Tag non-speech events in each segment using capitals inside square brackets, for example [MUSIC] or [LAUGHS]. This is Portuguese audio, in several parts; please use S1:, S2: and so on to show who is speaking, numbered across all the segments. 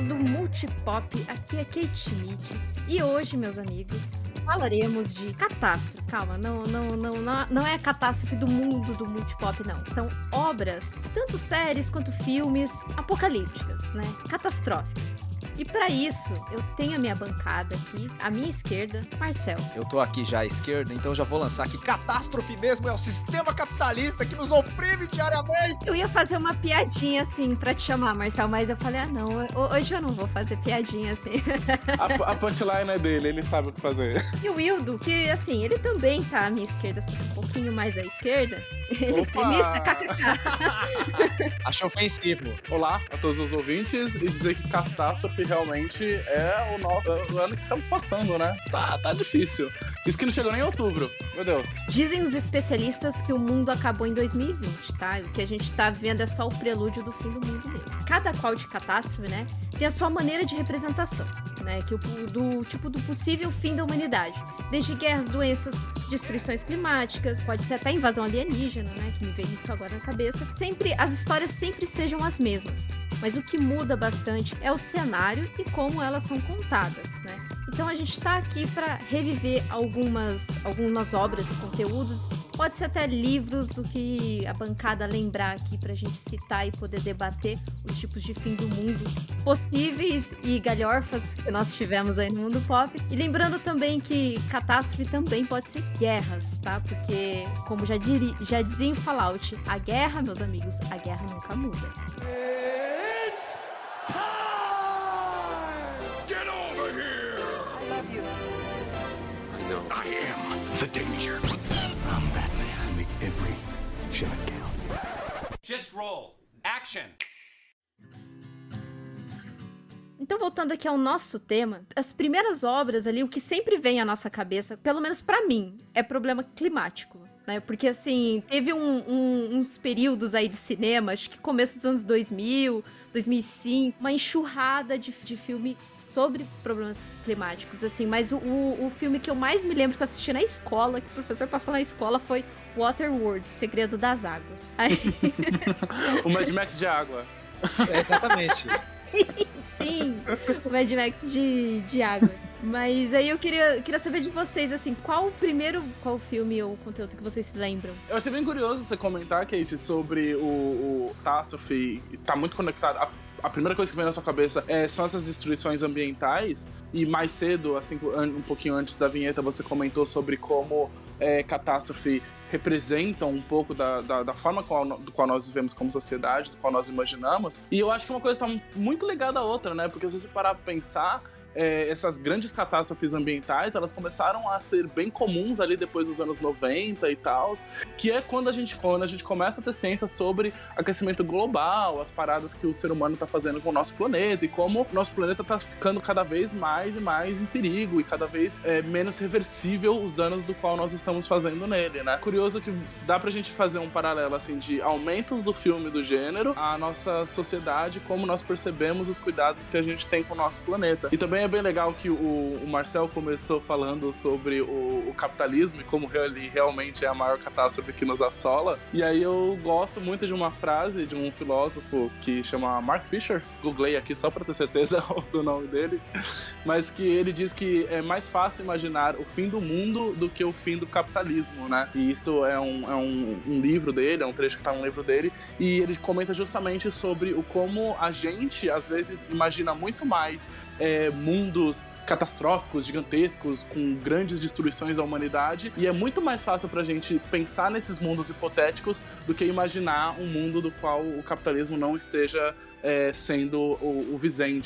S1: amigos do Multipop, aqui é Kate Schmidt e hoje, meus amigos, falaremos de catástrofe. Calma, não, não, não, não, não é a catástrofe do mundo do Multipop, não. São obras, tanto séries quanto filmes, apocalípticas, né? Catastróficas. E para isso, eu tenho a minha bancada aqui, à minha esquerda, Marcel.
S2: Eu tô aqui já à esquerda, então já vou lançar aqui. Catástrofe mesmo é o sistema capitalista que nos oprime diariamente.
S1: Eu ia fazer uma piadinha assim para te chamar, Marcel, mas eu falei, ah, não, hoje eu não vou fazer piadinha assim.
S3: A, a [LAUGHS] punchline é dele, ele sabe o que fazer.
S1: E o Wildo, que assim, ele também tá à minha esquerda, só um pouquinho mais à esquerda. Ele é extremista, kkk.
S2: Acho ofensivo.
S3: Olá a todos os ouvintes e dizer que catástrofe realmente é o, nosso, o ano que estamos passando, né? Tá, tá difícil. Isso que não chegou nem em outubro, meu Deus.
S1: Dizem os especialistas que o mundo acabou em 2020, tá? O que a gente tá vendo é só o prelúdio do fim do mundo mesmo. Cada qual de catástrofe, né, tem a sua maneira de representação, né? Que o, do tipo do possível fim da humanidade. Desde guerras, doenças, destruições climáticas, pode ser até invasão alienígena, né? Que me veio isso agora na cabeça. Sempre, as histórias sempre sejam as mesmas. Mas o que muda bastante é o cenário e como elas são contadas, né? Então a gente está aqui para reviver algumas, algumas obras, conteúdos, pode ser até livros, o que a bancada lembrar aqui para a gente citar e poder debater os tipos de fim do mundo possíveis e galhorfas que nós tivemos aí no mundo pop. E lembrando também que catástrofe também pode ser guerras, tá? Porque, como já, diri, já dizia em Fallout, a guerra, meus amigos, a guerra nunca muda. The danger. I'm Batman. Make every shot count. Just roll. Action. Então, voltando aqui ao nosso tema, as primeiras obras ali, o que sempre vem à nossa cabeça, pelo menos para mim, é problema climático. Né? Porque, assim, teve um, um, uns períodos aí de cinema, acho que começo dos anos 2000, 2005, uma enxurrada de, de filme sobre problemas climáticos, assim. Mas o, o, o, filme que eu mais me lembro que eu assisti na escola, que o professor passou na escola, foi Waterworld, Segredo das Águas. Aí... [LAUGHS]
S3: o Mad Max de água.
S2: É, exatamente. [LAUGHS]
S1: sim, o Mad Max de, de águas. Mas aí eu queria, queria saber de vocês, assim, qual o primeiro, qual filme ou conteúdo que vocês se lembram?
S3: Eu achei bem curioso você comentar, Kate, sobre o, o Catástrofe, tá muito conectado, a a primeira coisa que vem na sua cabeça é, são essas destruições ambientais. E mais cedo, assim, um pouquinho antes da vinheta, você comentou sobre como é, catástrofe representa um pouco da, da, da, forma qual, do qual nós vivemos como sociedade, do qual nós imaginamos. E eu acho que uma coisa está muito ligada à outra, né? Porque se você parar pra pensar, é, essas grandes catástrofes ambientais, elas começaram a ser bem comuns ali depois dos anos 90 e tal, que é quando a gente, quando a gente começa a ter ciência sobre aquecimento global, as paradas que o ser humano está fazendo com o nosso planeta e como o nosso planeta está ficando cada vez mais e mais em perigo e cada vez é, menos reversível os danos do qual nós estamos fazendo nele, né? Curioso que dá pra gente fazer um paralelo assim de aumentos do filme do gênero, a nossa sociedade, como nós percebemos os cuidados que a gente tem com o nosso planeta. E também também é bem legal que o, o Marcel começou falando sobre o, o, capitalismo e como ele realmente é a maior catástrofe que nos assola. E aí eu gosto muito de uma frase de um filósofo que chama Mark Fisher. Googlei aqui só para ter certeza [LAUGHS] do nome dele. Mas que ele diz que é mais fácil imaginar o fim do mundo do que o fim do capitalismo, né? E isso é um, é um, um livro dele, é um trecho que tá no livro dele. E ele comenta justamente sobre o como a gente, às vezes, imagina muito mais é, mundos catastróficos, gigantescos, com grandes destruições à humanidade. E é muito mais fácil pra gente pensar nesses mundos hipotéticos do que imaginar um mundo do qual o capitalismo não esteja é, sendo o, o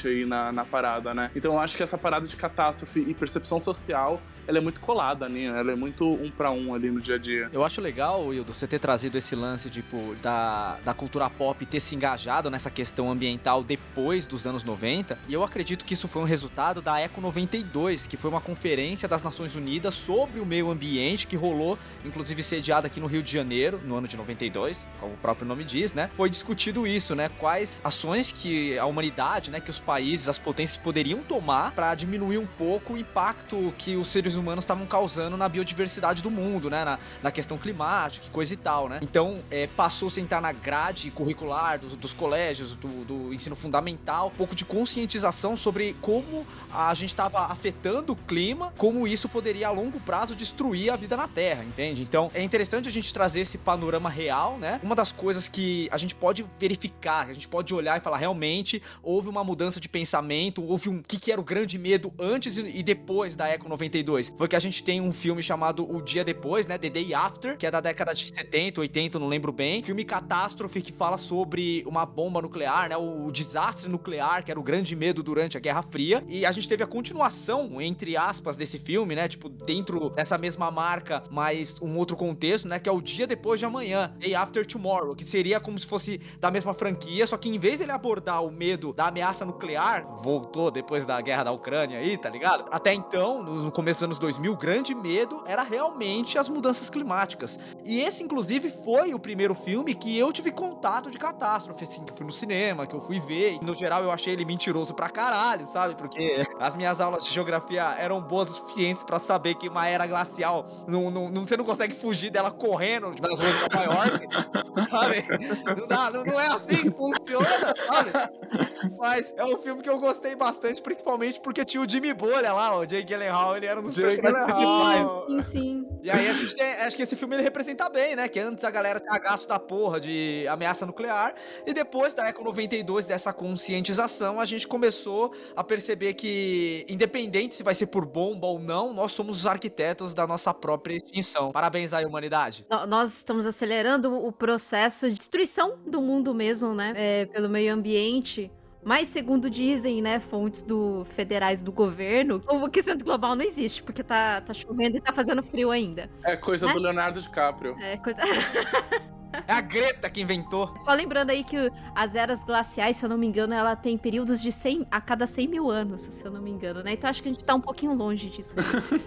S3: aí na, na parada, né? Então eu acho que essa parada de catástrofe e percepção social ela é muito colada, né? Ela é muito um para um ali no dia a dia.
S2: Eu acho legal, Wildo, você ter trazido esse lance, tipo, da, da cultura pop ter se engajado nessa questão ambiental depois dos anos 90. E eu acredito que isso foi um resultado da Eco 92, que foi uma conferência das Nações Unidas sobre o meio ambiente que rolou, inclusive sediada aqui no Rio de Janeiro, no ano de 92, como o próprio nome diz, né? Foi discutido isso, né? Quais ações que a humanidade, né, que os países, as potências poderiam tomar para diminuir um pouco o impacto que os seres seres humanos estavam causando na biodiversidade do mundo, né? Na, na questão climática, coisa e tal, né? Então, é, passou a sentar na grade curricular dos, dos colégios, do, do, ensino fundamental, um pouco de conscientização sobre como a gente estava afetando o clima, como isso poderia a longo prazo destruir a vida na Terra, entende? Então, é interessante a gente trazer esse panorama real, né? Uma das coisas que a gente pode verificar, a gente pode olhar e falar, realmente, houve uma mudança de pensamento, houve um... Que, que era o grande medo antes e depois da Eco 92? Foi que a gente tem um filme chamado O Dia Depois, né? The Day After, que é da década de 70, 80, não lembro bem. Filme catástrofe que fala sobre uma bomba nuclear, né? O, o desastre nuclear, que era o grande medo durante a Guerra Fria. E a gente teve a continuação, entre aspas, desse filme, né? Tipo, dentro dessa mesma marca, mas um outro contexto, né? Que é o Dia Depois de Amanhã, Day After Tomorrow, que seria como se fosse da mesma franquia, só que em vez dele abordar o medo da ameaça nuclear, voltou depois da guerra da Ucrânia aí, tá ligado? Até então, no começo dos anos 2000, o grande medo era realmente as mudanças climáticas. E esse, inclusive, foi o primeiro filme que eu tive contato de catástrofe, assim, que eu fui no cinema, que eu fui ver. E, no geral, eu achei ele mentiroso pra caralho, sabe? Porque as minhas aulas de geografia eram boas o suficientes para saber que uma era glacial, não, não, não, você não consegue fugir dela correndo nas ruas de Nova York, [LAUGHS] sabe? Não, dá, não, não é assim que funciona, sabe? Mas é um filme que eu gostei bastante, principalmente porque tinha o Jimmy Bolha lá, o Jake Gyllenhaal, ele era um dos
S3: Jake
S2: personagens principais.
S1: Sim, sim.
S2: E aí a gente tem, acho que esse filme ele representa bem, né? Que antes a galera cagaço da porra de ameaça nuclear e depois da Eco 92 dessa conscientização, a gente começou a perceber que independente se vai ser por bomba ou não, nós somos os arquitetos da nossa própria extinção. Parabéns aí, humanidade.
S1: No- Nós estamos acelerando o processo de destruição do mundo mesmo, né? É, pelo meio ambiente. Mas, segundo dizem, né, fontes do, federais do governo, o aquecimento global não existe, porque tá, tá chovendo e tá fazendo frio ainda.
S3: É coisa do Leonardo DiCaprio.
S1: É coisa. [LAUGHS]
S2: É a Greta que inventou.
S1: Só lembrando aí que as eras glaciais, se eu não me engano, ela tem períodos de 100 a cada 100 mil anos, se eu não me engano, né? Então acho que a gente tá um pouquinho longe disso.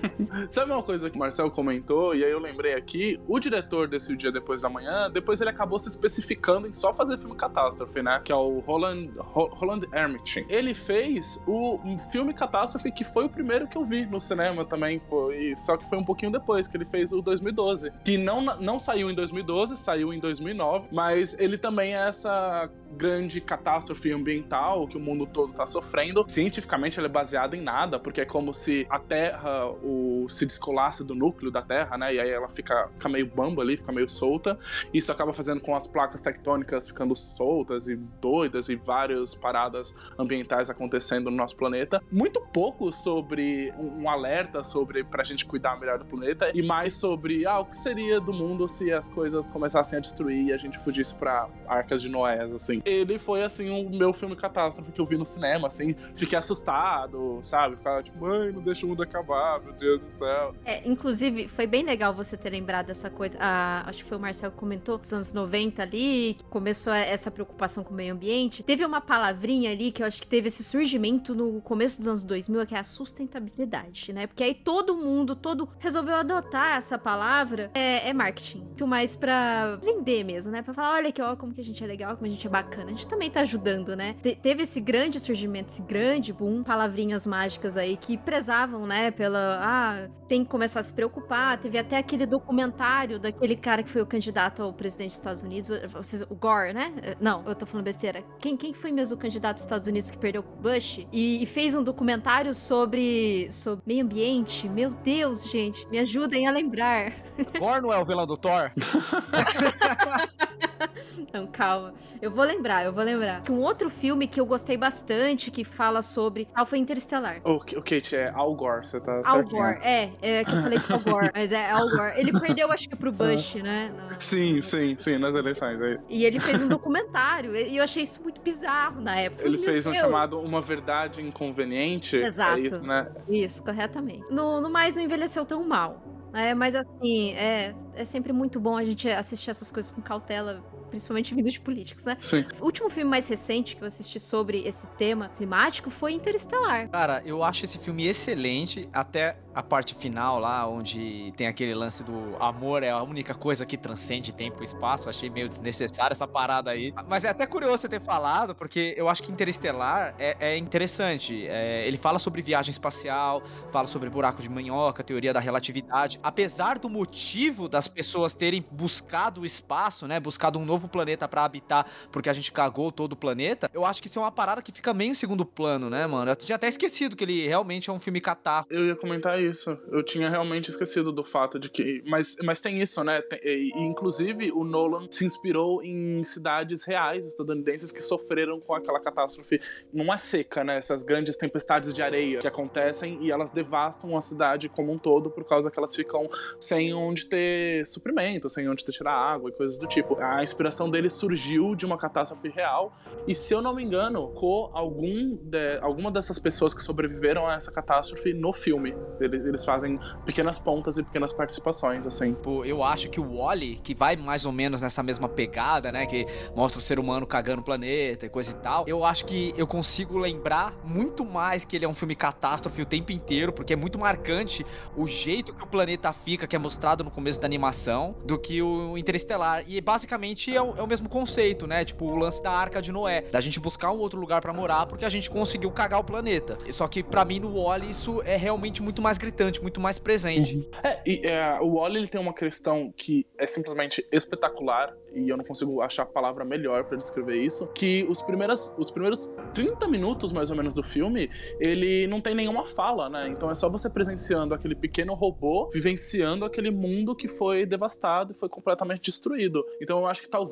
S1: [LAUGHS]
S3: Sabe uma coisa que o Marcel comentou, e aí eu lembrei aqui, o diretor desse O Dia Depois da Manhã, depois ele acabou se especificando em só fazer filme catástrofe, né? Que é o Roland, Ro- Roland Emmerich. Ele fez o filme Catástrofe, que foi o primeiro que eu vi no cinema também, foi só que foi um pouquinho depois, que ele fez o 2012. Que não, não saiu em 2012, saiu em 2009, mas ele também é essa grande catástrofe ambiental que o mundo todo tá sofrendo. Cientificamente ele é baseado em nada, porque é como se a Terra o, se descolasse do núcleo da Terra, né? E aí ela fica, fica meio bamba ali, fica meio solta. Isso acaba fazendo com as placas tectônicas ficando soltas e doidas e várias paradas ambientais acontecendo no nosso planeta. Muito pouco sobre um, alerta sobre pra gente cuidar melhor do planeta e mais sobre ah, o que seria do mundo se as coisas começassem a destruir e a gente fugisse pra arcas de Noé, assim. Ele foi, assim, o meu filme catástrofe que eu vi no cinema, assim. Fiquei assustado, sabe? Ficava tipo, mãe, não deixa o mundo acabar, meu Deus do céu.
S1: É, inclusive, foi bem legal você ter lembrado dessa coisa. Ah, acho que foi o Marcel que comentou, nos anos 90 ali, começou essa preocupação com o meio ambiente. Teve uma palavrinha ali que eu acho que teve esse surgimento no começo dos anos 2000, que é a sustentabilidade, né? Porque aí todo mundo, todo resolveu adotar essa palavra. É, é marketing. Muito mais pra vender mesmo, né? Pra falar, olha aqui, ó, como que a gente é legal, como a gente é bacana. A gente também tá ajudando, né? Te- teve esse grande surgimento, esse grande boom, palavrinhas mágicas aí que prezavam, né? Pela, ah, tem que começar a se preocupar. Teve até aquele documentário daquele cara que foi o candidato ao presidente dos Estados Unidos, vocês, o Gore, né? Não, eu tô falando besteira. Quem, quem foi mesmo o candidato dos Estados Unidos que perdeu Bush? E, e fez um documentário sobre, sobre meio ambiente. Meu Deus, gente, me ajudem a lembrar.
S2: Thor não é o vilão do Thor? [LAUGHS] [LAUGHS]
S1: Não, calma. Eu vou lembrar, eu vou lembrar. Que um outro filme que eu gostei bastante, que fala sobre. Ah, foi Interestelar.
S3: O, o Kate, é Al Gore, você tá
S1: Al. Gore, é, é que eu falei isso Al Gore, [LAUGHS] mas é Al Gore. Ele perdeu, acho que pro Bush, né?
S3: Sim, sim, sim, nas eleições. Aí.
S1: E ele fez um documentário, e eu achei isso muito bizarro na época.
S3: Ele
S1: Meu
S3: fez um
S1: Deus.
S3: chamado Uma Verdade Inconveniente.
S1: Exato.
S3: É isso, né?
S1: Isso, corretamente. No, no mais, não envelheceu tão mal. É, mas assim, é, é sempre muito bom a gente assistir essas coisas com cautela, principalmente vindo de políticos, né?
S3: Sim.
S1: O último filme mais recente que eu assisti sobre esse tema climático foi Interestelar.
S2: Cara, eu acho esse filme excelente, até a parte final lá, onde tem aquele lance do amor é a única coisa que transcende tempo e espaço. Achei meio desnecessário essa parada aí. Mas é até curioso você ter falado, porque eu acho que Interestelar é, é interessante. É, ele fala sobre viagem espacial, fala sobre buraco de minhoca, teoria da relatividade. Apesar do motivo das pessoas terem buscado o espaço, né? Buscado um novo planeta para habitar, porque a gente cagou todo o planeta, eu acho que isso é uma parada que fica meio em segundo plano, né, mano? Eu tinha até esquecido que ele realmente é um filme catástrofe.
S3: Eu ia comentar isso. Eu tinha realmente esquecido do fato de que. Mas, mas tem isso, né? Tem, e, inclusive, o Nolan se inspirou em cidades reais estadunidenses que sofreram com aquela catástrofe. Não é seca, né? Essas grandes tempestades de areia que acontecem e elas devastam a cidade como um todo por causa que elas ficam sem onde ter suprimento, sem onde ter tirar água e coisas do tipo. A inspiração dele surgiu de uma catástrofe real e, se eu não me engano, com algum de, alguma dessas pessoas que sobreviveram a essa catástrofe no filme. Eles, eles fazem pequenas pontas e pequenas participações, assim.
S2: Pô, eu acho que o Wally, que vai mais ou menos nessa mesma pegada, né? Que mostra o ser humano cagando o planeta e coisa e tal. Eu acho que eu consigo lembrar muito mais que ele é um filme catástrofe o tempo inteiro, porque é muito marcante o jeito que o planeta fica, que é mostrado no começo da animação, do que o Interestelar. E basicamente é o, é o mesmo conceito, né? Tipo, o lance da Arca de Noé, da gente buscar um outro lugar para morar, porque a gente conseguiu cagar o planeta. Só que para mim no Wally isso é realmente muito mais gritante, muito mais presente.
S3: Uhum. É, e é, o Wally ele tem uma questão que é simplesmente espetacular e eu não consigo achar a palavra melhor para descrever isso, que os primeiros, os primeiros 30 minutos, mais ou menos, do filme, ele não tem nenhuma fala, né? Então é só você presenciando aquele pequeno robô vivenciando aquele mundo que foi devastado e foi completamente destruído. Então eu acho que talvez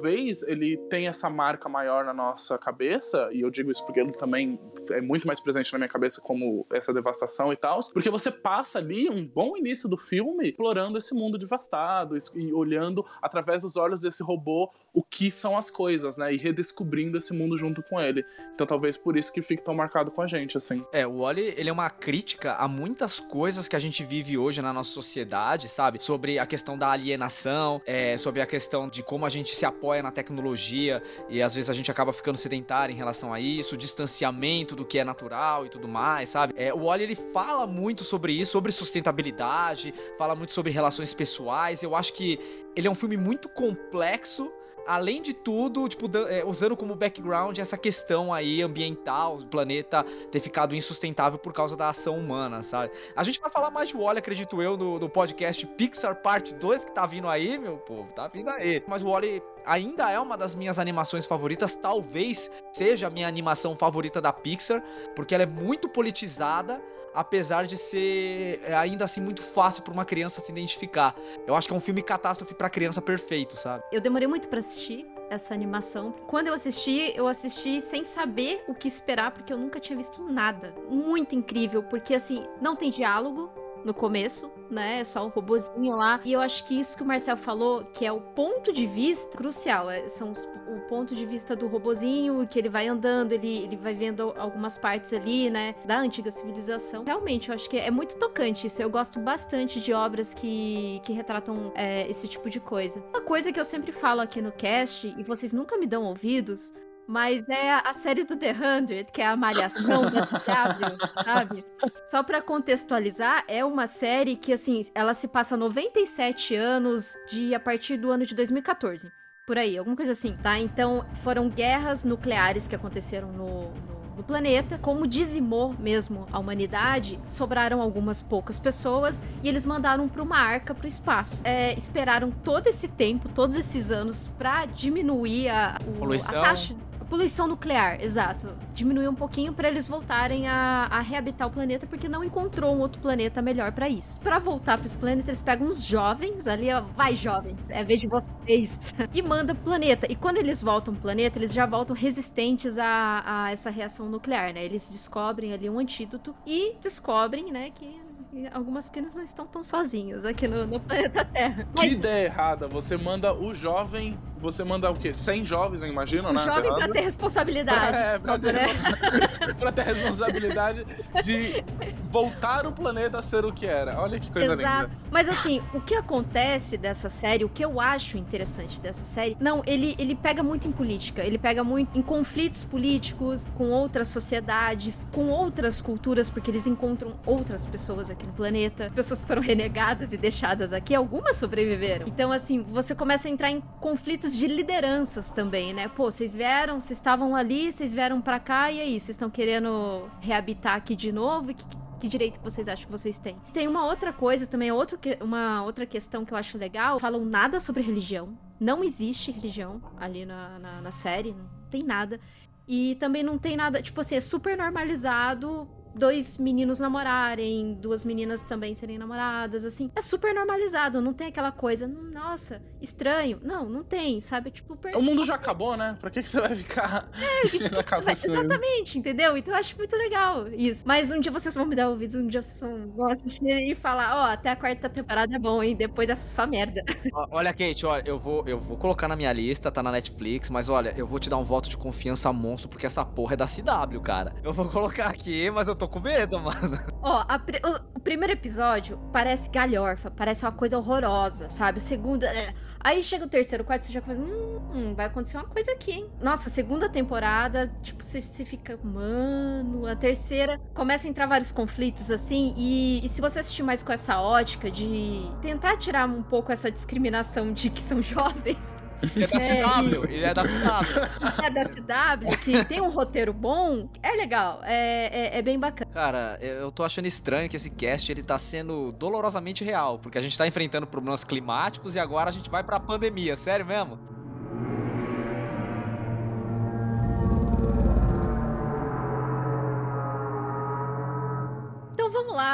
S3: ele tenha essa marca maior na nossa cabeça, e eu digo isso porque ele também é muito mais presente na minha cabeça como essa devastação e tal, porque você passa ali um bom início do filme explorando esse mundo devastado e olhando através dos olhos desse robô o que são as coisas, né? E redescobrindo esse mundo junto com ele. Então talvez por isso que fique tão marcado com a gente, assim.
S2: É, o Wally, ele é uma crítica a muitas coisas que a gente vive hoje na nossa sociedade, sabe? Sobre a questão da alienação, é, sobre a questão de como a gente se apoia na tecnologia e às vezes a gente acaba ficando sedentário em relação a isso, distanciamento do que é natural e tudo mais, sabe? É, o Wally, ele fala muito sobre isso, sobre sustentabilidade, fala muito sobre relações pessoais. Eu acho que ele é um filme muito complexo além de tudo, tipo, é, usando como background essa questão aí ambiental, o planeta ter ficado insustentável por causa da ação humana, sabe? A gente vai falar mais de Wally, acredito eu, no, no podcast Pixar Parte 2 que tá vindo aí, meu povo, tá vindo aí. Mas o Wally ainda é uma das minhas animações favoritas, talvez seja a minha animação favorita da Pixar, porque ela é muito politizada apesar de ser é, ainda assim muito fácil para uma criança se identificar. Eu acho que é um filme catástrofe para criança perfeito, sabe?
S1: Eu demorei muito para assistir essa animação. Quando eu assisti, eu assisti sem saber o que esperar, porque eu nunca tinha visto nada. Muito incrível, porque assim, não tem diálogo no começo, né? É só o robozinho lá. E eu acho que isso que o Marcel falou, que é o ponto de vista crucial, é, são os, o ponto de vista do robozinho, que ele vai andando, ele, ele vai vendo algumas partes ali, né? Da antiga civilização. Realmente, eu acho que é muito tocante isso. Eu gosto bastante de obras que, que retratam é, esse tipo de coisa. Uma coisa que eu sempre falo aqui no cast, e vocês nunca me dão ouvidos, mas é a série do The Hundred, que é a malhação da CW, [LAUGHS] sabe? Só para contextualizar, é uma série que, assim, ela se passa 97 anos de a partir do ano de 2014. Por aí, alguma coisa assim, tá? Então, foram guerras nucleares que aconteceram no, no no planeta. Como dizimou mesmo a humanidade, sobraram algumas poucas pessoas e eles mandaram para uma arca para o espaço. É, esperaram todo esse tempo, todos esses anos, para diminuir a, o, a taxa Poluição nuclear, exato. Diminuiu um pouquinho para eles voltarem a, a, reabitar o planeta, porque não encontrou um outro planeta melhor para isso. Para voltar para esse planeta, eles pegam uns jovens ali, ó, vai jovens, é vez de vocês, [LAUGHS] e manda pro planeta. E quando eles voltam pro planeta, eles já voltam resistentes a, a essa reação nuclear, né? Eles descobrem ali um antídoto e descobrem, né, que algumas crianças não estão tão sozinhos aqui no, no planeta Terra.
S3: Mas... Que ideia errada! Você manda o jovem você manda o quê? 100 jovens, eu imagino,
S1: um
S3: né?
S1: jovem pra ter responsabilidade.
S3: É, pra ter,
S1: né? [LAUGHS]
S3: pra ter responsabilidade de voltar o planeta a ser o que era. Olha que coisa
S1: Exato.
S3: linda.
S1: Mas assim, o que acontece dessa série, o que eu acho interessante dessa série, não, ele, ele pega muito em política, ele pega muito em conflitos políticos com outras sociedades, com outras culturas, porque eles encontram outras pessoas aqui no planeta, pessoas que foram renegadas e deixadas aqui, algumas sobreviveram. Então, assim, você começa a entrar em conflitos de lideranças também, né? Pô, vocês vieram, vocês estavam ali, vocês vieram pra cá, e aí, vocês estão querendo reabitar aqui de novo? Que, que direito que vocês acham que vocês têm? Tem uma outra coisa também, outro que, uma outra questão que eu acho legal. Falam nada sobre religião. Não existe religião ali na, na, na série, não tem nada. E também não tem nada, tipo assim, é super normalizado dois meninos namorarem, duas meninas também serem namoradas, assim. É super normalizado, não tem aquela coisa, nossa, estranho. Não, não tem, sabe? Tipo, super...
S3: O mundo já acabou, né? Pra que, que você vai ficar
S1: É, [LAUGHS]
S3: a
S1: Vai-
S3: cabeça isso?
S1: Exatamente, entendeu? Então eu acho muito legal isso. Mas um dia vocês vão me dar ouvidos, um dia vocês vão- assistir e falar, ó, até a quarta temporada é bom, hein? Depois é só merda. [LAUGHS]
S2: Olha, Kate, olha, eu vou, eu vou colocar na minha lista, tá na Netflix, mas olha, eu vou te dar um voto de confiança monstro, porque essa porra é da CW, cara. Eu vou colocar aqui, mas eu tô com medo, [LAUGHS] mano.
S1: Ó, a pri- o, o primeiro episódio parece galhorfa, parece uma coisa horrorosa, sabe? O segundo. é. Aí chega o terceiro, o quarto, você já começa. Hum, vai acontecer uma coisa aqui, hein? Nossa, segunda temporada, tipo, você, você fica. Mano, a terceira começa a entrar vários conflitos, assim. E, e se você assistir mais com essa ótica de tentar tirar um pouco essa discriminação de que são [LAUGHS] jovens,
S2: Ele é da
S1: É,
S2: CW, ele é da CW.
S1: é da CW, que tem um roteiro bom, é legal, é, é, é bem bacana.
S2: Cara, eu tô achando estranho que esse cast ele tá sendo dolorosamente real, porque a gente tá enfrentando problemas climáticos e agora a gente vai pra pandemia, sério mesmo?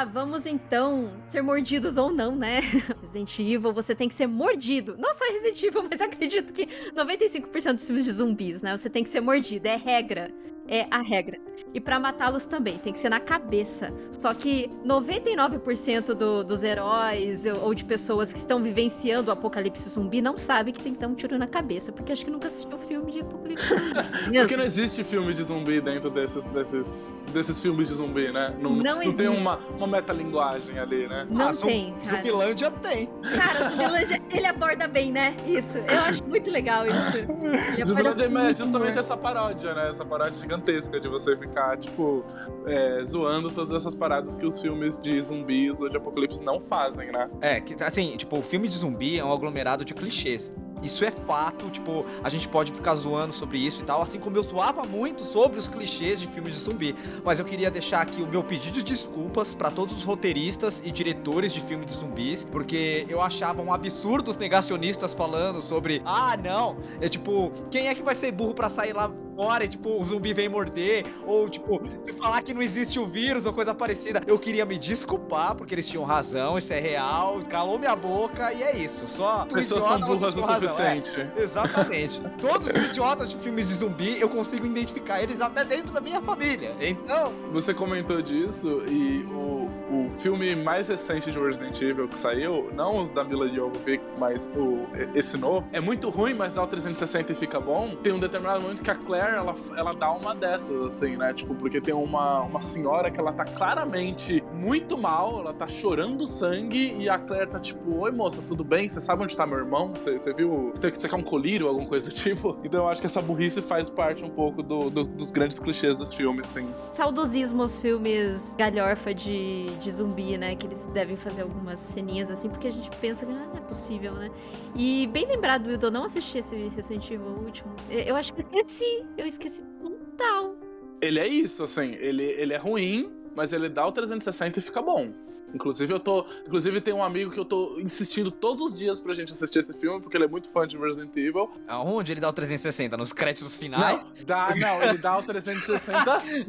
S1: Vamos então ser mordidos ou não, né? [LAUGHS] Resident Evil, você tem que ser mordido. Não só Resident Evil, mas [LAUGHS] acredito que 95% dos filmes de zumbis, né? Você tem que ser mordido, é regra. É a regra. E pra matá-los também, tem que ser na cabeça. Só que 99% do- dos heróis ou de pessoas que estão vivenciando o apocalipse zumbi não sabe que tem que dar um tiro na cabeça, porque acho que nunca assistiu filme de apocalipse zumbi. [LAUGHS]
S3: Porque não existe filme de zumbi dentro desses, desses, desses filmes de zumbi, né? Não,
S1: Não
S3: tem
S1: existe.
S3: uma, uma metalinguagem ali, né?
S1: Não
S2: Ah, Zum-
S1: tem, cara.
S2: Zumbilândia tem.
S1: Cara, Zumbilândia, ele aborda bem, né? Isso. Eu acho muito legal isso.
S3: Zumbilândia é justamente
S1: humor.
S3: essa paródia, né? Essa paródia gigantesca de você ficar, tipo, é, zoando todas essas paradas que os filmes de zumbis ou de apocalipse não fazem, né?
S2: É, que assim, tipo, o filme de zumbi é um aglomerado de clichês. Isso é fato, tipo, a gente pode ficar zoando sobre isso e tal, assim como eu zoava muito sobre os clichês de filmes de zumbi. Mas eu queria deixar aqui o meu pedido de desculpas pra todos os roteiristas e diretores de filme de zumbis, porque eu achava um absurdo os negacionistas falando sobre, ah, não, é tipo, quem é que vai ser burro pra sair lá fora e, tipo, o zumbi vem morder, ou, tipo, falar que não existe o vírus ou coisa parecida. Eu queria me desculpar, porque eles tinham razão, isso é real, calou minha boca e é isso. Só
S3: Pessoas são burras o
S2: é. Exatamente. Todos os idiotas de filmes de zumbi, eu consigo identificar eles até dentro da minha família. Então,
S3: Você comentou disso e o filme mais recente de Resident Evil que saiu, não os da Mila Jovovich, mas o, esse novo, é muito ruim, mas dá o 360 e fica bom. Tem um determinado momento que a Claire, ela, ela dá uma dessas, assim, né? Tipo, porque tem uma, uma senhora que ela tá claramente muito mal, ela tá chorando sangue e a Claire tá tipo, oi moça, tudo bem? Você sabe onde tá meu irmão? Você, viu? Tem que secar um colírio, alguma coisa do tipo? [LAUGHS] Então eu acho que essa burrice faz parte um pouco do- do- dos grandes clichês dos filmes, sim.
S1: Saudosismo os filmes galhorfa de, de zumbi, né? Que eles devem fazer algumas ceninhas assim, porque a gente pensa que ah, não é possível, né? E bem lembrado, Wilton, eu não assisti esse Resident Evil último. Eu eu acho que eu esqueci. Eu esqueci total.
S3: Ele é isso, assim, ele, ele é ruim, mas ele dá o 360 e fica bom. Inclusive, eu tô. Inclusive, tem um amigo que eu tô insistindo todos os dias pra gente assistir esse filme, porque ele é muito fã de Resident Evil.
S2: aonde ele dá o 360? Nos créditos finais?
S3: Não, dá, não, ele dá o 360 [LAUGHS] sim.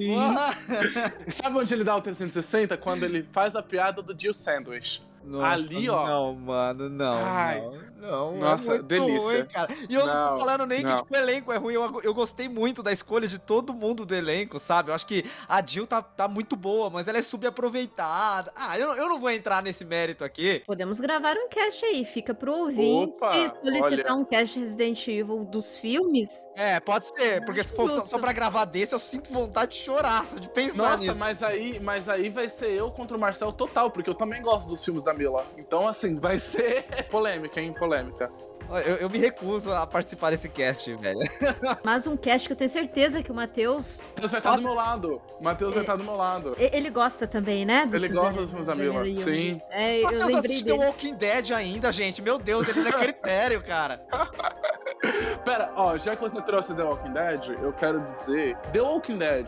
S3: Sabe onde ele dá o 360? Quando ele faz a piada do Jill Sandwich. Nossa, ali, ó.
S2: Não, mano, não. Ai, não, não.
S3: Nossa, é delícia.
S2: Ruim, cara. E eu não, não tô falando nem não. que tipo, o elenco é ruim. Eu, eu gostei muito da escolha de todo mundo do elenco, sabe? Eu acho que a Jill tá, tá muito boa, mas ela é subaproveitada. Ah, eu, eu não vou entrar nesse mérito aqui.
S1: Podemos gravar um cast aí, fica pro ouvinte Opa, solicitar olha. um cast Resident Evil dos filmes.
S2: É, pode ser, porque se for só, só pra gravar desse, eu sinto vontade de chorar, só de pensar
S3: Nossa,
S2: nisso.
S3: mas aí, mas aí vai ser eu contra o Marcel total, porque eu também gosto dos filmes da Mila. Então, assim, vai ser [LAUGHS] polêmica, hein? Polêmica.
S2: Eu, eu, me recuso a participar desse cast, velho.
S1: Mas um cast que eu tenho certeza que o Matheus.
S3: Matheus vai estar do meu lado. O Matheus é, vai estar do meu lado.
S1: Ele gosta também, né?
S3: Ele gosta dos filmes da Mila. Sim.
S1: É, eu Matheus assistiu
S2: The Walking Dead ainda, gente. Meu Deus, ele não é critério, cara.
S3: Pera, ó, já que você trouxe The Walking Dead, eu quero dizer: The Walking Dead,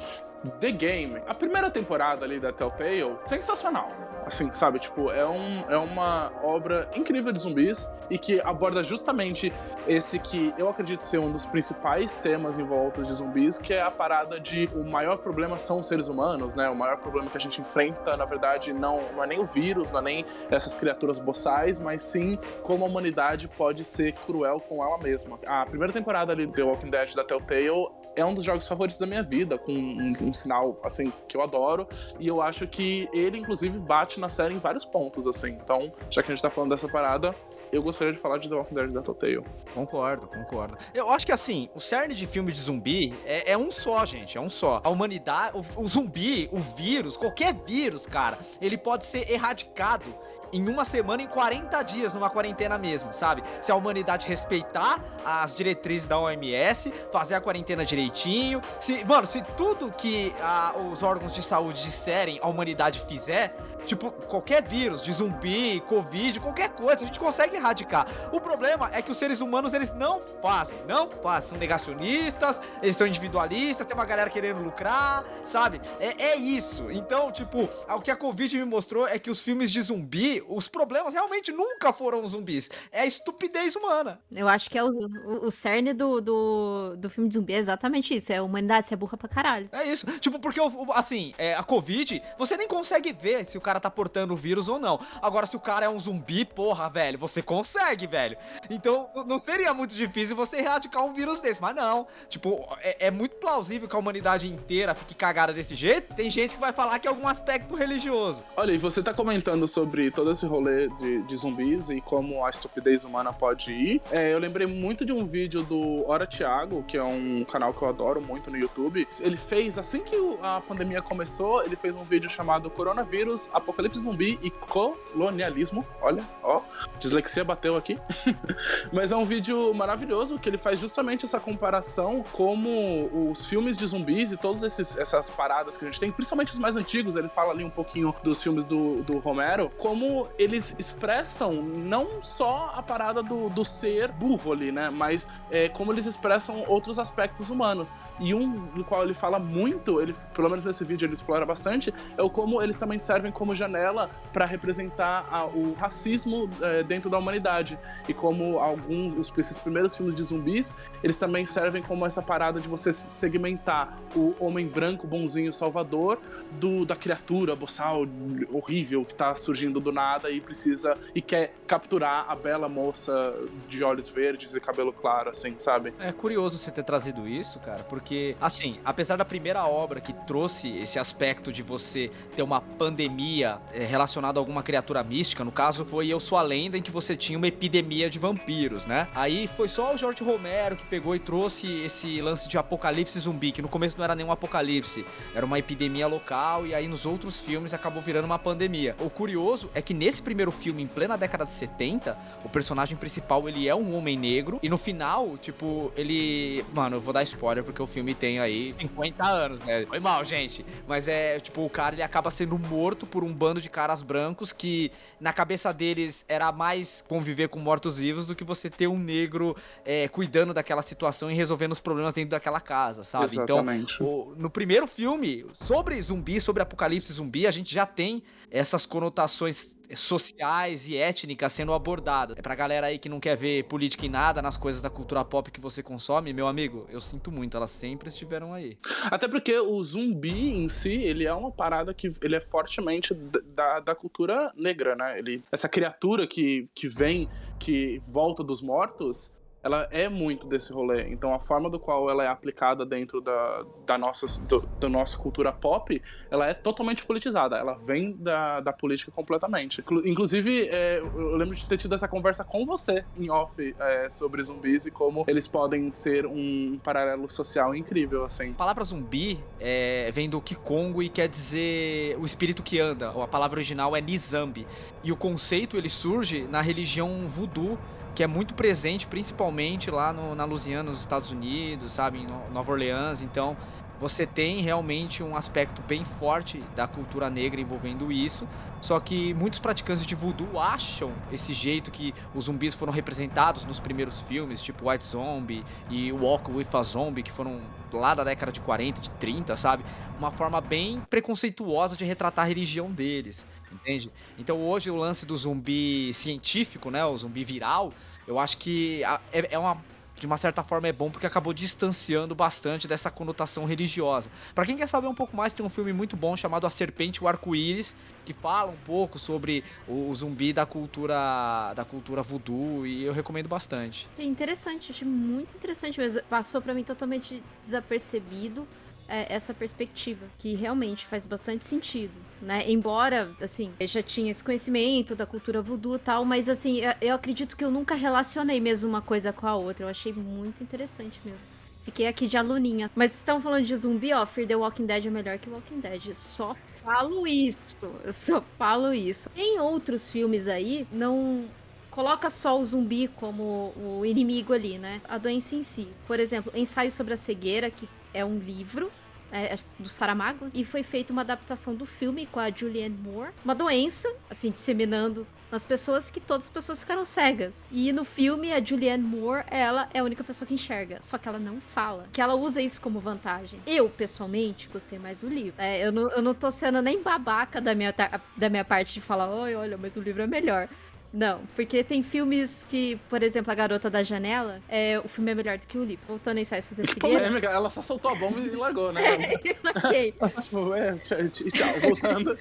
S3: The Game, a primeira temporada ali da Telltale, sensacional. Assim, sabe? Tipo, é, um, é uma obra incrível de zumbis e que aborda justamente esse que eu acredito ser um dos principais temas em volta de zumbis, que é a parada de o maior problema são os seres humanos, né? O maior problema que a gente enfrenta, na verdade, não, não é nem o vírus, não é nem essas criaturas boçais, mas sim como a humanidade pode ser cruel com ela mesma. A primeira temporada ali The Walking Dead da Telltale é um dos jogos favoritos da minha vida, com um, um, final, assim, que eu adoro. E eu acho que ele, inclusive, bate na série em vários pontos, assim. Então, já que a gente tá falando dessa parada, eu gostaria de falar de The Walking Dead da Telltale.
S2: Concordo, concordo. Eu acho que assim, o cerne de filme de zumbi é, é um só, gente, é um só. A humanidade, o, o, zumbi, o vírus, qualquer vírus, cara, ele pode ser erradicado em uma semana, em 40 dias, numa quarentena mesmo, sabe? Se a humanidade respeitar as diretrizes da OMS, fazer a quarentena direitinho, se, mano, se tudo que a, os órgãos de saúde disserem a humanidade fizer, tipo, qualquer vírus, de zumbi, covid, qualquer coisa, a gente consegue erradicar. O problema é que os seres humanos, eles não fazem, não fazem, são negacionistas, eles são individualistas, tem uma galera querendo lucrar, sabe? É, é isso. Então, tipo, o que a covid me mostrou é que os filmes de zumbi, os problemas realmente nunca foram os zumbis. É a estupidez humana.
S1: Eu acho que é o, o, o cerne do, do, do filme de zumbi é exatamente isso. É a humanidade ser burra pra caralho.
S2: É isso. Tipo, porque, assim, é, a Covid, você nem consegue ver se o cara tá portando o vírus ou não. Agora, se o cara é um zumbi, porra, velho, você consegue, velho. Então, não seria muito difícil você erradicar um vírus desse. Mas não. Tipo, é, é muito plausível que a humanidade inteira fique cagada desse jeito. Tem gente que vai falar que é algum aspecto religioso.
S3: Olha, e você tá comentando sobre todo esse rolê de, de zumbis e como a estupidez humana pode ir. É, eu lembrei muito de um vídeo do Hora Thiago, que é um canal que eu adoro muito no YouTube. Ele fez, assim que a pandemia começou, ele fez um vídeo chamado Coronavírus, Apocalipse Zumbi e Colonialismo. Olha, ó, dislexia bateu aqui. [LAUGHS] Mas é um vídeo maravilhoso que ele faz justamente essa comparação como os filmes de zumbis e todas essas paradas que a gente tem, principalmente os mais antigos, ele fala ali um pouquinho dos filmes do, do Romero, como eles expressam não só a parada do, do ser burro ali, né? Mas é, como eles expressam outros aspectos humanos. E um do qual ele fala muito, ele, pelo menos nesse vídeo ele explora bastante, é o como eles também servem como janela para representar a, o racismo é, dentro da humanidade. E como alguns, os, esses primeiros filmes de zumbis, eles também servem como essa parada de você segmentar o homem branco, bonzinho, salvador, do, da criatura boçal, horrível, que tá surgindo do nada e precisa e quer capturar a bela moça de olhos verdes e cabelo claro, assim, sabe?
S2: É curioso você ter trazido isso, cara, porque, assim, apesar da primeira obra que trouxe esse aspecto de você ter uma pandemia é, relacionada a alguma criatura mística, no caso foi Eu Sou a Lenda, em que você tinha uma epidemia de vampiros, né? Aí foi só o George Romero que pegou e trouxe esse lance de apocalipse zumbi, que no começo não era nenhum apocalipse, era uma epidemia local, e aí nos outros filmes acabou virando uma pandemia. O curioso é que nesse primeiro filme, em plena década de 70, o personagem principal, ele é um homem negro. E no final, tipo, ele... Mano, eu vou dar spoiler porque o filme tem aí 50 anos, né? Foi mal, gente. Mas é, tipo, o cara, ele acaba sendo morto por um bando de caras brancos que, na cabeça deles, era mais conviver com mortos-vivos do que você ter um negro é, cuidando daquela situação e resolvendo os problemas dentro daquela casa, sabe?
S3: Então, Exatamente.
S2: Então, o, no primeiro filme, sobre zumbi, sobre apocalipse zumbi, a gente já tem essas conotações sociais e étnicas sendo abordadas. É pra galera aí que não quer ver política em nada nas coisas da cultura pop que você consome, meu amigo, eu sinto muito, elas sempre estiveram aí.
S3: Até porque o zumbi em si, ele é uma parada que ele é fortemente da, da cultura negra, né? Ele, essa criatura que, que vem, que volta dos mortos, ela é muito desse rolê. Então a forma do qual ela é aplicada dentro da, da, nossa, do, da nossa cultura pop, ela é totalmente politizada. Ela vem da, da política completamente. Inclusive, é, eu lembro de ter tido essa conversa com você em off é, sobre zumbis e como eles podem ser um paralelo social incrível, assim.
S2: A palavra zumbi é, vem do Kikongo e quer dizer o espírito que anda. A palavra original é Nizambi. E o conceito ele surge na religião voodoo que é muito presente, principalmente lá no, na Louisiana, nos Estados Unidos, sabe, em Nova Orleans. Então, você tem realmente um aspecto bem forte da cultura negra envolvendo isso. Só que muitos praticantes de voodoo acham esse jeito que os zumbis foram representados nos primeiros filmes, tipo White Zombie e Walk with a Zombie, que foram lá da década de 40, de 30, sabe? Uma forma bem preconceituosa de retratar a religião deles, entende? Então hoje o lance do zumbi científico, né, o zumbi viral, eu acho que é, é uma de uma certa forma é bom porque acabou distanciando bastante dessa conotação religiosa. Para quem quer saber um pouco mais, tem um filme muito bom chamado A Serpente e o Arco-Íris, que fala um pouco sobre o zumbi da cultura da cultura voodoo e eu recomendo bastante.
S1: É interessante, achei muito interessante mesmo. Passou para mim totalmente desapercebido é, essa perspectiva, que realmente faz bastante sentido, né? Embora, assim, eu já tinha esse conhecimento da cultura voodoo e tal, mas, assim, eu acredito que eu nunca relacionei mesmo uma coisa com a outra. Eu achei muito interessante mesmo. Fiquei aqui de aluninha. Mas vocês estão falando de zumbi, ó, Fear the Walking Dead é melhor que Walking Dead. Só falo isso. Eu só falo isso. Em outros filmes aí, não coloca só o zumbi como o inimigo ali, né? A doença em si. Por exemplo, Ensaio sobre a Cegueira, que é um livro é, é, do Saramago e foi feita uma adaptação do filme com a Julianne Moore. Uma doença, assim, disseminando nas pessoas que todas as pessoas ficaram cegas. E no filme, a Julianne Moore, ela é a única pessoa que enxerga. Só que ela não fala. Que ela usa isso como vantagem. Eu, pessoalmente, gostei mais do livro. É, eu, não, eu não tô sendo nem babaca da minha, da minha parte de falar, oi, olha, mas o livro é melhor. Não, porque tem filmes que, por exemplo, A Garota da Janela, é, o filme é melhor do que o livro. Voltando a ensaio sobre a cegueira.
S3: Polêmica, ela só soltou a bomba e largou, né? [LAUGHS] [LAUGHS]
S1: ok. [LAUGHS]
S3: tipo, é, tchau, voltando.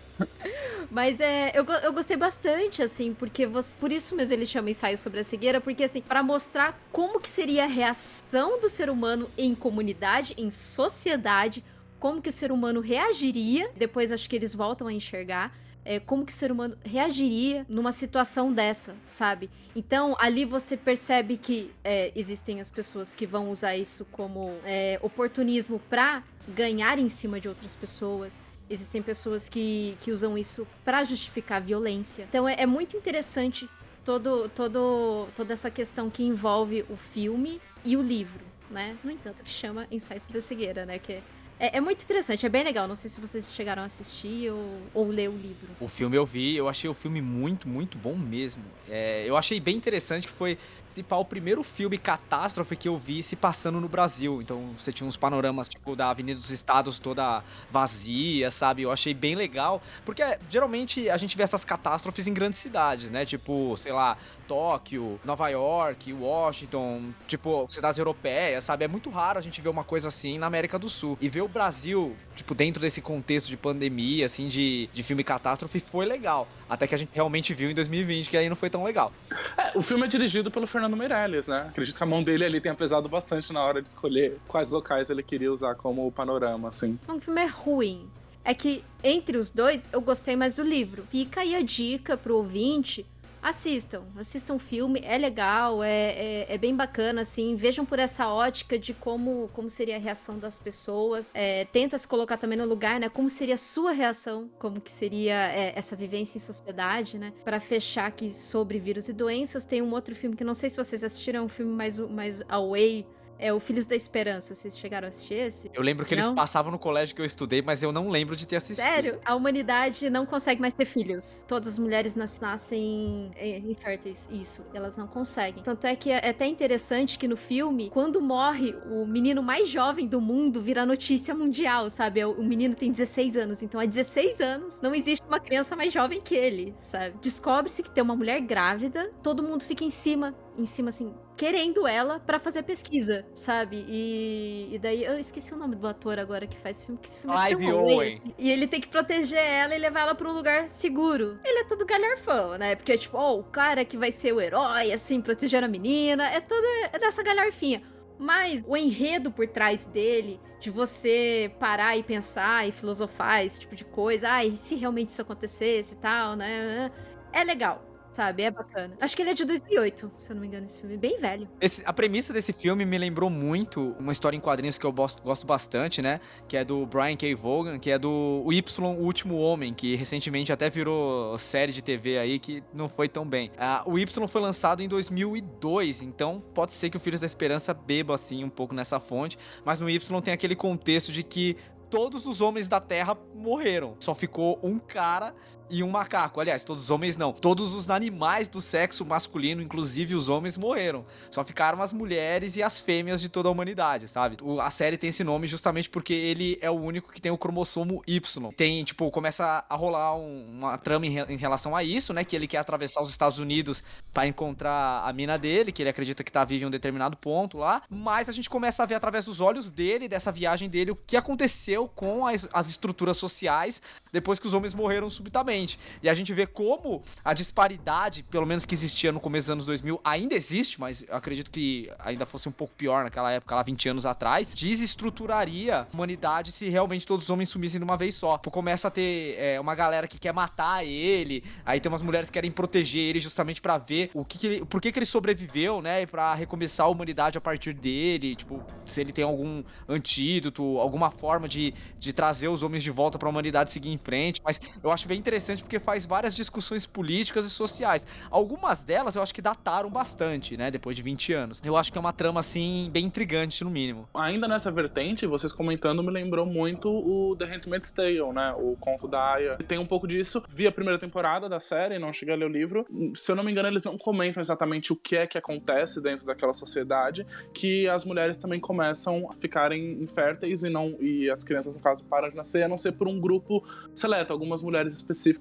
S1: Mas é, eu, eu gostei bastante, assim, porque você, por isso mesmo ele chama ensaio sobre a cegueira, porque assim, para mostrar como que seria a reação do ser humano em comunidade, em sociedade, como que o ser humano reagiria. Depois acho que eles voltam a enxergar é, como que o ser humano reagiria numa situação dessa, sabe? Então, ali você percebe que é, existem as pessoas que vão usar isso como é, oportunismo para ganhar em cima de outras pessoas. Existem pessoas que, que usam isso para justificar violência. Então, é, é muito interessante todo, todo, toda essa questão que envolve o filme e o livro, né? No entanto, que chama Ensaio sobre Cegueira, né? Que é é, é, muito interessante, é bem legal. Não sei se vocês chegaram a assistir ou, ou ler o livro.
S2: O filme eu vi, eu achei o filme muito, muito bom mesmo. É, eu achei bem interessante que foi principal, o primeiro filme catástrofe que eu vi se passando no Brasil. Então você tinha uns panoramas, tipo, da Avenida dos Estados toda vazia, sabe? Eu achei bem legal. Porque geralmente a gente vê essas catástrofes em grandes cidades, né? Tipo, sei lá, Tóquio, Nova York, Washington, tipo, cidades europeias, sabe? É muito raro a gente ver uma coisa assim na América do Sul. E ver o Brasil, tipo, dentro desse contexto de pandemia, assim, de, de filme catástrofe, foi legal. Até que a gente realmente viu em 2020, que aí não foi tão legal.
S3: É, o filme é dirigido pelo Fernando Meirelles, né? Acredito que a mão dele ali tenha pesado bastante na hora de escolher quais locais ele queria usar como panorama, assim.
S1: O filme é ruim. É que entre os dois eu gostei mais do livro. Fica aí a dica pro ouvinte assistam, assistam o filme, é legal, é, é, é, bem bacana, assim, vejam por essa ótica de como, como seria a reação das pessoas, é, tenta se colocar também no lugar, né, como seria a sua reação, como que seria é, essa vivência em sociedade, né, para fechar aqui sobre vírus e doenças, tem um outro filme que não sei se vocês assistiram, é um filme mais, mais away, É o Filhos da Esperança. Vocês chegaram a assistir esse?
S2: Eu lembro que
S1: Não?
S2: eles passavam no colégio que eu estudei, mas eu não lembro de ter assistido.
S1: Sério? A humanidade não consegue mais ter filhos. Todas as mulheres nas- nascem é, inférteis. Isso, elas não conseguem. Tanto é que é até interessante que no filme, quando morre o menino mais jovem do mundo, vira notícia mundial, sabe? É o menino tem 16 anos, então há 16 anos não existe uma criança mais jovem que ele, sabe? Descobre-se que tem uma mulher grávida, todo mundo fica em cima, em cima assim, querendo ela pra fazer pesquisa, sabe? E, e daí eu esqueci o nome do ator agora que faz esse filme, que esse filme é tão ruim,
S2: Owen.
S1: assim. E ele tem que proteger ela e levar ela pra um lugar seguro. Ele é todo galharfão, né? Porque, tipo, ó, o cara que vai ser o herói, assim, protegendo a menina, é toda é dessa galharfinha. Mas o enredo por trás dele, de você parar e pensar e filosofar, esse tipo de coisa, ai, se realmente isso acontecesse e tal, né? É legal, sabe? É bacana. Acho que ele é de 2008, se eu não me engano, esse filme. Bem velho.
S2: Esse- a premissa desse filme me lembrou muito uma história em quadrinhos que eu gosto, gosto bastante, né? Que é do Brian K. Vaughan, que é do o Y, o Último Homem, que recentemente até virou série de TV aí, que não foi tão bem. Ah, o Y foi lançado em 2002, então pode ser que o Filhos da Esperança beba, assim, um pouco nessa fonte, mas no Y tem aquele contexto de que todos os homens da Terra morreram. Só ficou um cara e um macaco. Aliás, todos os homens não. Todos os animais do sexo masculino, inclusive os homens, morreram. Só ficaram as mulheres e as fêmeas de toda a humanidade, sabe? O- a série tem esse nome justamente porque ele é o único que tem o cromossomo Y. Tem, tipo, começa a rolar um- uma trama em, em relação a isso, né? Que ele quer atravessar os Estados Unidos para encontrar a mina dele, que ele acredita que tá viva em um determinado ponto lá. Mas a gente começa a ver através dos olhos dele, dessa viagem dele, o que aconteceu com as, as estruturas sociais depois que os homens morreram subitamente. E a gente vê como a disparidade, pelo menos que existia no começo dos anos 2000, ainda existe, mas acredito que ainda fosse um pouco pior naquela época, lá 20 anos atrás, desestruturaria a humanidade se realmente todos os homens sumissem de uma vez só. Começa a ter é, uma galera que quer matar ele, aí tem umas mulheres que querem proteger ele justamente pra ver o que, que ele, por que, que ele sobreviveu, né? Pra recomeçar a humanidade a partir dele, tipo, se ele tem algum antídoto, alguma forma de, de trazer os homens de volta pra humanidade seguir em frente. Mas eu acho bem interessante porque faz várias discussões políticas e sociais. Algumas delas eu acho que dataram bastante, né? Depois de 20 anos. Eu acho que é uma trama, assim, bem intrigante, no mínimo.
S3: Ainda nessa vertente, vocês comentando me lembrou muito o The Handmaid's Tale, né? O conto da Aya. Tem um pouco disso. Vi a primeira temporada da série, não cheguei a ler o livro. Se eu não me engano, eles não comentam exatamente o que é que acontece dentro daquela sociedade, que as mulheres também começam a ficarem inférteis e não e as crianças no caso param de nascer, a não ser por um grupo seleto. Algumas mulheres específicas,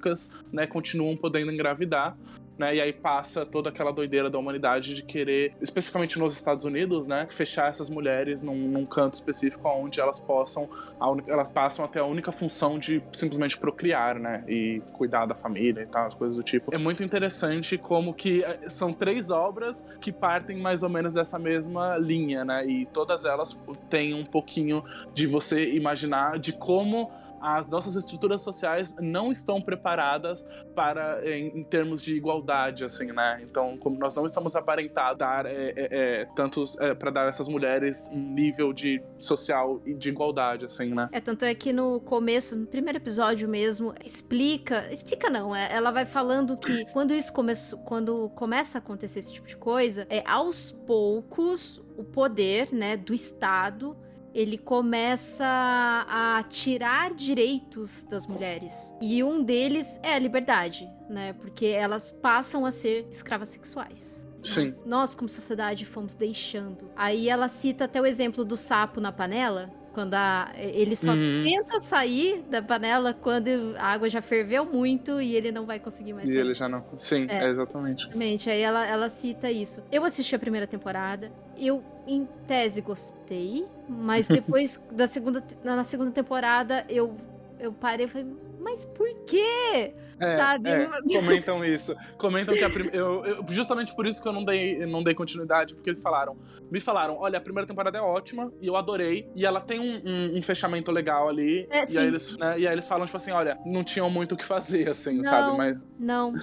S3: né, continuam podendo engravidar. Né, e aí passa toda aquela doideira da humanidade de querer, especificamente nos Estados Unidos, né, fechar essas mulheres num, num canto específico onde elas possam, a uni- elas passam a ter a única função de simplesmente procriar, né, e cuidar da família e tal, as coisas do tipo. É muito interessante como que eh, são três obras que partem mais ou menos dessa mesma linha, né, e todas elas têm um pouquinho de você imaginar de como as nossas estruturas sociais não estão preparadas para em, em termos de igualdade, assim, né? Então, como nós não estamos aparentados dar é, é, tantos para dar a essas mulheres um nível de social e de igualdade, assim, né?
S1: É, tanto é que no começo, no primeiro episódio mesmo, explica. Explica não, é, ela vai falando que [COUGHS] quando isso começou. Quando começa a acontecer esse tipo de coisa, é aos poucos o poder, né, do Estado. Ele começa a tirar direitos das mulheres. E um deles é a liberdade, né? Porque elas passam a ser escravas sexuais.
S3: Sim.
S1: Nós, como sociedade, fomos deixando. Aí ela cita até o exemplo do sapo na panela. Quando a, ele só
S3: Uhum.
S1: tenta sair da panela quando a água já ferveu muito e ele não vai conseguir mais
S3: E
S1: sair.
S3: ele já não. Sim,
S1: É.
S3: é exatamente.
S1: Exatamente, aí ela, ela cita isso. Eu assisti a primeira temporada, eu, em tese, gostei, mas [LAUGHS] depois da segunda, na segunda temporada eu, eu parei e falei, mas por quê?
S3: É,
S1: Sabe?
S3: é, comentam [LAUGHS] isso. Comentam que a primeira. Eu, eu- justamente por isso que eu não dei, não dei continuidade, porque eles falaram. Me falaram, olha, a primeira temporada é ótima e eu adorei. E ela tem um, um- um fechamento legal ali.
S1: É,
S3: e,
S1: sim,
S3: aí eles, né, e aí eles falam, tipo assim, olha, não tinham muito o que fazer, assim,
S1: Não.
S3: sabe? Mas.
S1: Não.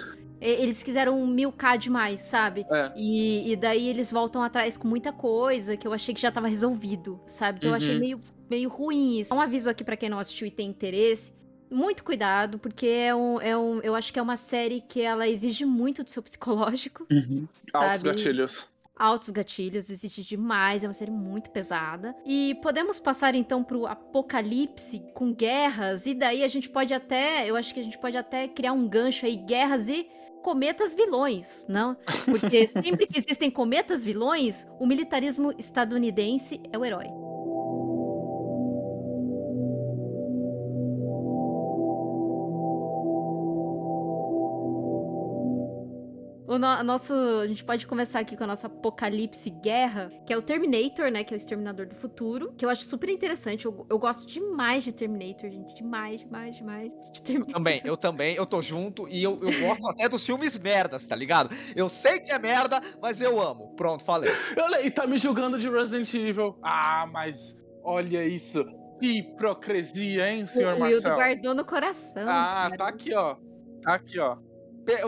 S1: Eles quiseram um mil K demais, sabe?
S3: É.
S1: E, e daí eles voltam atrás com muita coisa que eu achei que já tava resolvido, sabe? Então eu achei
S3: Uhum.
S1: meio, meio ruim isso. Um aviso aqui pra quem não assistiu e tem interesse. Muito cuidado, porque é um, é um. Eu acho que é uma série que ela exige muito do seu psicológico.
S3: Altos
S1: Sabe?
S3: gatilhos.
S1: altos gatilhos, existe demais, é uma série muito pesada. E podemos passar então pro apocalipse com guerras, e daí a gente pode até, eu acho que a gente pode até criar um gancho aí, guerras e cometas vilões, não? Porque [LAUGHS] sempre que existem cometas vilões, o militarismo estadunidense é o herói. O no, nosso, a gente pode começar aqui com a nossa apocalipse guerra, que é o Terminator, né? Que é o Exterminador do Futuro, que eu acho super interessante. Eu, eu gosto demais de Terminator, gente. Demais, demais, demais de Terminator.
S2: Também, eu também, eu tô junto e eu, eu gosto até dos filmes merdas, tá ligado? Eu sei que é merda, mas eu amo. Pronto, falei. [LAUGHS]
S3: Olha, e tá me julgando de Resident Evil. Ah, mas olha isso. Que hipocrisia, hein, senhor
S1: o
S3: Marcelo?
S1: O guardou no coração.
S3: Ah,
S1: cara.
S3: tá aqui, ó. Tá aqui, ó.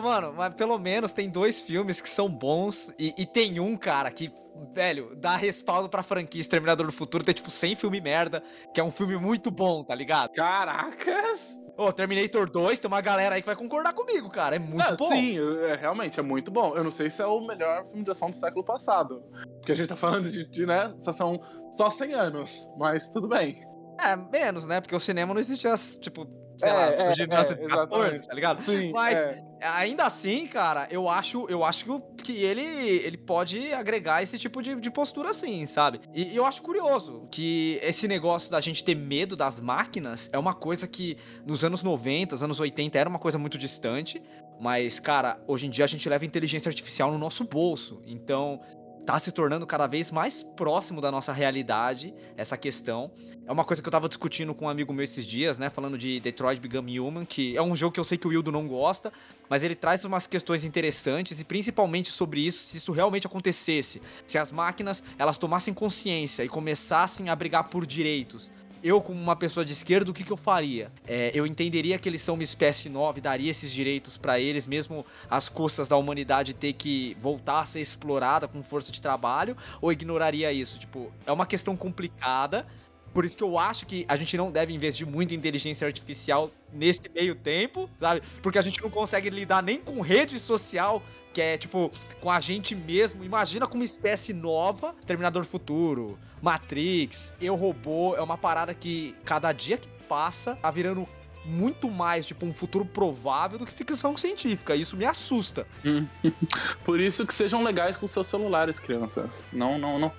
S2: Mano, mas pelo menos tem dois filmes que são bons e, e, tem um, cara, que, velho, dá respaldo pra franquia Exterminador do Futuro. Tem, tipo, 100 filme merda, que é um filme muito bom, tá ligado?
S3: Caracas!
S2: Ô, oh, Terminator 2, tem uma galera aí que vai concordar comigo, cara. É muito bom.
S3: Sim, é, realmente, é muito bom. Eu não sei se é o melhor filme de ação do século passado. Porque a gente tá falando de, de né, são só 100 anos, mas tudo bem.
S2: É, menos, né? Porque o cinema não existia, tipo, sei é, lá, é, 1914, é, tá ligado?
S3: Sim,
S2: Mas
S3: é.
S2: ainda assim, cara, eu acho, eu acho que ele, ele pode agregar esse tipo de, de postura assim, sabe? E, eu acho curioso que esse negócio da gente ter medo das máquinas é uma coisa que nos anos 90, anos 80 era uma coisa muito distante, mas, cara, hoje em dia a gente leva inteligência artificial no nosso bolso. Então, tá se tornando cada vez mais próximo da nossa realidade essa questão. É uma coisa que eu tava discutindo com um amigo meu esses dias, né, falando de Detroit Become Human, que é um jogo que eu sei que o Wildo não gosta, mas ele traz umas questões interessantes e principalmente sobre isso, se isso realmente acontecesse, se as máquinas, elas tomassem consciência e começassem a brigar por direitos, eu, como uma pessoa de esquerda, o que, que eu faria? É, eu entenderia que eles são uma espécie nova e daria esses direitos para eles, mesmo às custas da humanidade ter que voltar a ser explorada com força de trabalho, ou ignoraria isso? Tipo, é uma questão complicada. Por isso que eu acho que a gente não deve investir muito em inteligência artificial nesse meio tempo, sabe? Porque a gente não consegue lidar nem com rede social, que é tipo, com a gente mesmo. Imagina com uma espécie nova, Terminador Futuro, Matrix, Eu Robô, é uma parada que cada dia que passa tá virando muito mais, tipo, um futuro provável do que ficção científica. Isso me assusta. [LAUGHS]
S3: Por isso que sejam legais com seus celulares, crianças. Não, não, não.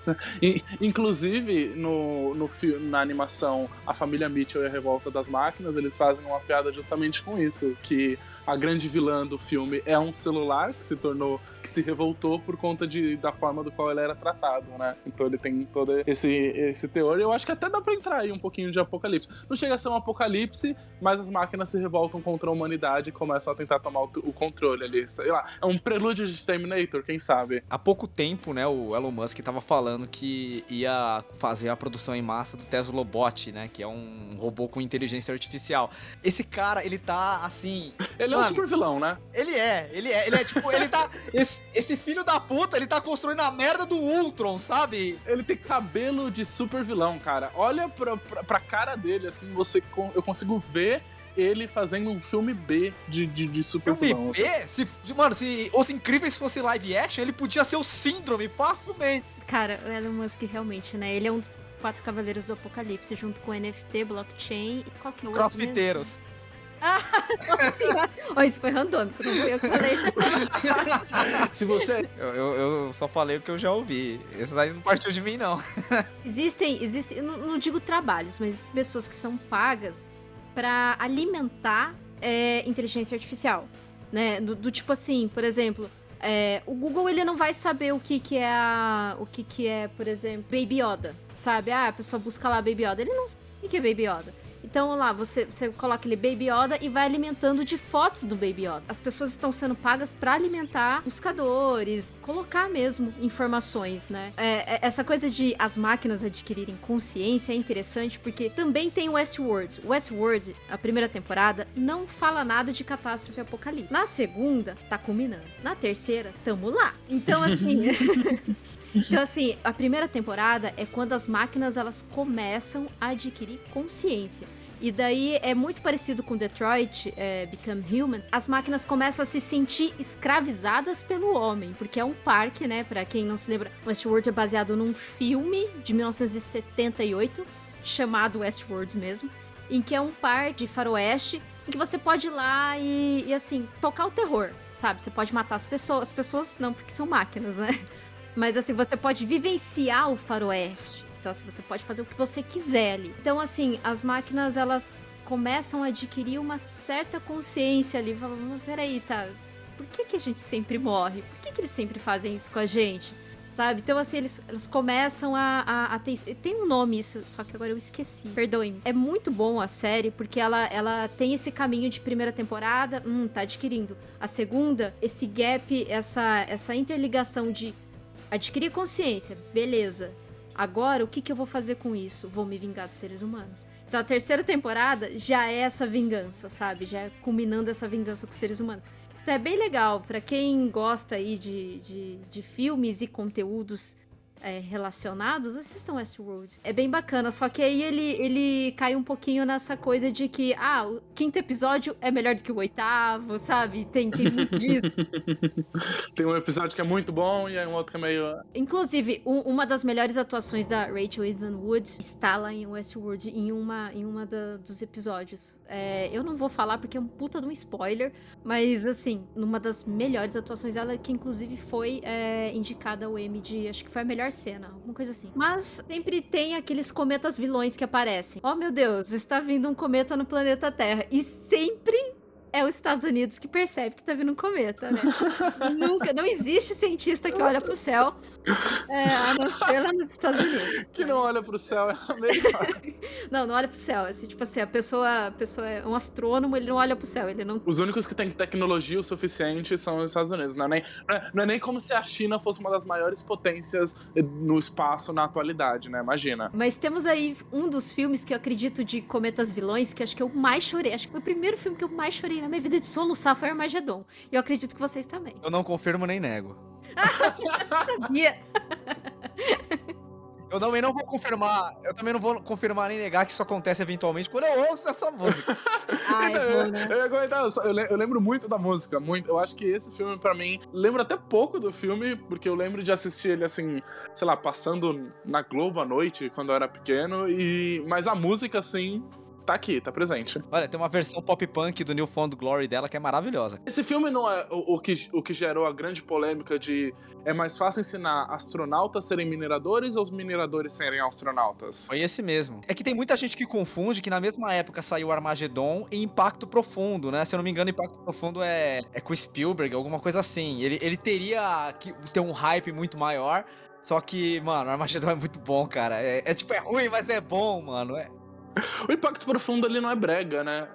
S3: Inclusive, no, no, na animação A Família Mitchell e a Revolta das Máquinas, eles fazem uma piada justamente com isso, que a grande vilã do filme é um celular que se tornou que se revoltou por conta de, da forma do qual ele era tratado, né? Então ele tem todo esse, esse teor. Eu acho que até dá pra entrar aí um pouquinho de apocalipse. Não chega a ser um apocalipse, mas as máquinas se revoltam contra a humanidade e começam a tentar tomar o, o controle ali. Sei lá, é um prelúdio de Terminator, quem sabe?
S2: Há pouco tempo, né, o Elon Musk tava falando que ia fazer a produção em massa do Tesla Bot, né? Que é um robô com inteligência artificial. Esse cara, ele tá assim.
S3: Ele mano, é um super vilão, né?
S2: Ele é, ele é, ele é tipo, ele tá. Esse, [LAUGHS] esse, filho da puta, ele tá construindo a merda do Ultron, sabe?
S3: Ele tem cabelo de super vilão, cara. Olha pra, pra, pra cara dele, assim, você eu consigo ver ele fazendo um filme B de, de, de super
S2: filme
S3: vilão.
S2: B? Se, mano, se Os Incríveis fosse live action, ele podia ser o Síndrome facilmente.
S1: Cara, o Elon Musk realmente, né? Ele é um dos quatro cavaleiros do apocalipse, junto com NFT, blockchain e qualquer outro.
S2: Crossfiteiros.
S1: Mesmo. Ah, [LAUGHS] nossa senhora. Oh, isso foi randômico, não foi eu que falei. [LAUGHS]
S3: Se você.
S2: Eu, eu, eu, só falei o que eu já ouvi. Isso daí não partiu de mim, não. [LAUGHS]
S1: Existem, existem, eu não, não digo trabalhos, mas pessoas que são pagas para alimentar é, inteligência artificial. Né? Do, do, tipo assim, por exemplo, é, o Google ele não vai saber o que, que é a, o que, que é, por exemplo, Baby Yoda, sabe? Ah, a pessoa busca lá Baby Yoda, ele não sabe o que é Baby Yoda. Então lá, você, você coloca ele Baby Yoda e vai alimentando de fotos do Baby Yoda. As pessoas estão sendo pagas para alimentar buscadores, colocar mesmo informações, né? É, é, essa coisa de as máquinas adquirirem consciência é interessante porque também tem Westworld. Westworld, a primeira temporada, não fala nada de catástrofe apocalíptica. Na segunda, tá culminando. Na terceira, tamo lá. Então, assim. [LAUGHS] Então, assim, a primeira temporada é quando as máquinas elas começam a adquirir consciência. E daí é muito parecido com Detroit, é, Become Human. As máquinas começam a se sentir escravizadas pelo homem, porque é um parque, né? Pra quem não se lembra, Westworld é baseado num filme de 1978 chamado Westworld mesmo, em que é um parque de faroeste em que você pode ir lá e, e, assim, tocar o terror, sabe? Você pode matar as pessoas. As pessoas não, porque são máquinas, né? Mas assim, você pode vivenciar o faroeste. Então, assim, você pode fazer o que você quiser ali. Então, assim, as máquinas, elas começam a adquirir uma certa consciência ali. Falando, peraí, tá. Por que, que a gente sempre morre? Por que, que eles sempre fazem isso com a gente? Sabe? Então, assim, eles, eles começam a, a, a, ter. Tem um nome isso, só que agora eu esqueci. Perdoe-me. É muito bom a série, porque ela, ela tem esse caminho de primeira temporada, hum, tá adquirindo. A segunda, esse gap, essa, essa interligação de adquirir consciência, beleza. Agora, o que, que eu vou fazer com isso? Vou me vingar dos seres humanos. Então, a terceira temporada já é essa vingança, sabe? Já é culminando essa vingança com os seres humanos. Então é bem legal para quem gosta aí de, de, de filmes e conteúdos é, relacionados, assistam Westworld. É bem bacana, só que aí ele, ele cai um pouquinho nessa coisa de que, ah, o quinto episódio é melhor do que o oitavo, sabe? Tem, tem muito [LAUGHS] disso.
S3: tem um episódio que é muito bom e um outro que é meio...
S1: Inclusive, um, uma das melhores atuações da Rachel Evan Wood está lá em Westworld, em uma, em uma da, dos episódios. É, eu não vou falar porque é um puta de um spoiler, mas, assim, numa das melhores atuações dela, que inclusive foi é, indicada ao Emmy de, acho que foi a melhor cena, alguma coisa assim. Mas sempre tem aqueles cometas vilões que aparecem. Oh meu Deus, está vindo um cometa no planeta Terra. E sempre é os Estados Unidos que percebe que tá vindo um cometa, né? [LAUGHS] Nunca, não existe cientista que olha pro céu, é, a não ser lá nos Estados Unidos.
S3: Que não olha pro céu é melhor. [LAUGHS]
S1: não, não olha pro céu. Assim, tipo assim, a pessoa, a pessoa é um astrônomo, ele não olha pro céu, ele não...
S3: Os únicos que têm tecnologia o suficiente são os Estados Unidos. Não é, nem, não é, não é nem como se a China fosse uma das maiores potências no espaço na atualidade, né? Imagina.
S1: Mas temos aí um dos filmes que eu acredito de cometas vilões, que acho que eu mais chorei. Acho que foi o primeiro filme que eu mais chorei na minha vida de soluçar foi Armagedon. E eu acredito que vocês também.
S2: Eu não confirmo nem nego. [LAUGHS]
S1: Sabia. [LAUGHS]
S2: Eu também não vou confirmar, eu também não vou confirmar nem negar que isso acontece eventualmente quando eu ouço essa música. [LAUGHS]
S1: Ai, então,
S3: eu, né? eu, ia comentar, eu, lembro muito da música, muito. Eu acho que esse filme, para mim, lembro até pouco do filme, porque eu lembro de assistir ele assim, sei lá, passando na Globo à noite, quando eu era pequeno, e mas a música, assim, tá aqui, tá presente.
S2: Olha, tem uma versão pop punk do New Found Glory dela que é maravilhosa.
S3: Esse filme não é o, o, que, o que gerou a grande polêmica de é mais fácil ensinar astronautas a serem mineradores ou os mineradores serem astronautas?
S2: Foi esse mesmo. É que tem muita gente que confunde que na mesma época saiu Armagedon e Impacto Profundo, né? Se eu não me engano, Impacto Profundo é, é com Spielberg, alguma coisa assim. Ele, ele teria que ter um hype muito maior. Só que, mano, Armagedon é muito bom, cara. É, é tipo, é ruim, mas é bom, mano. É, [LAUGHS]
S3: o Impacto Profundo ele não é brega, né?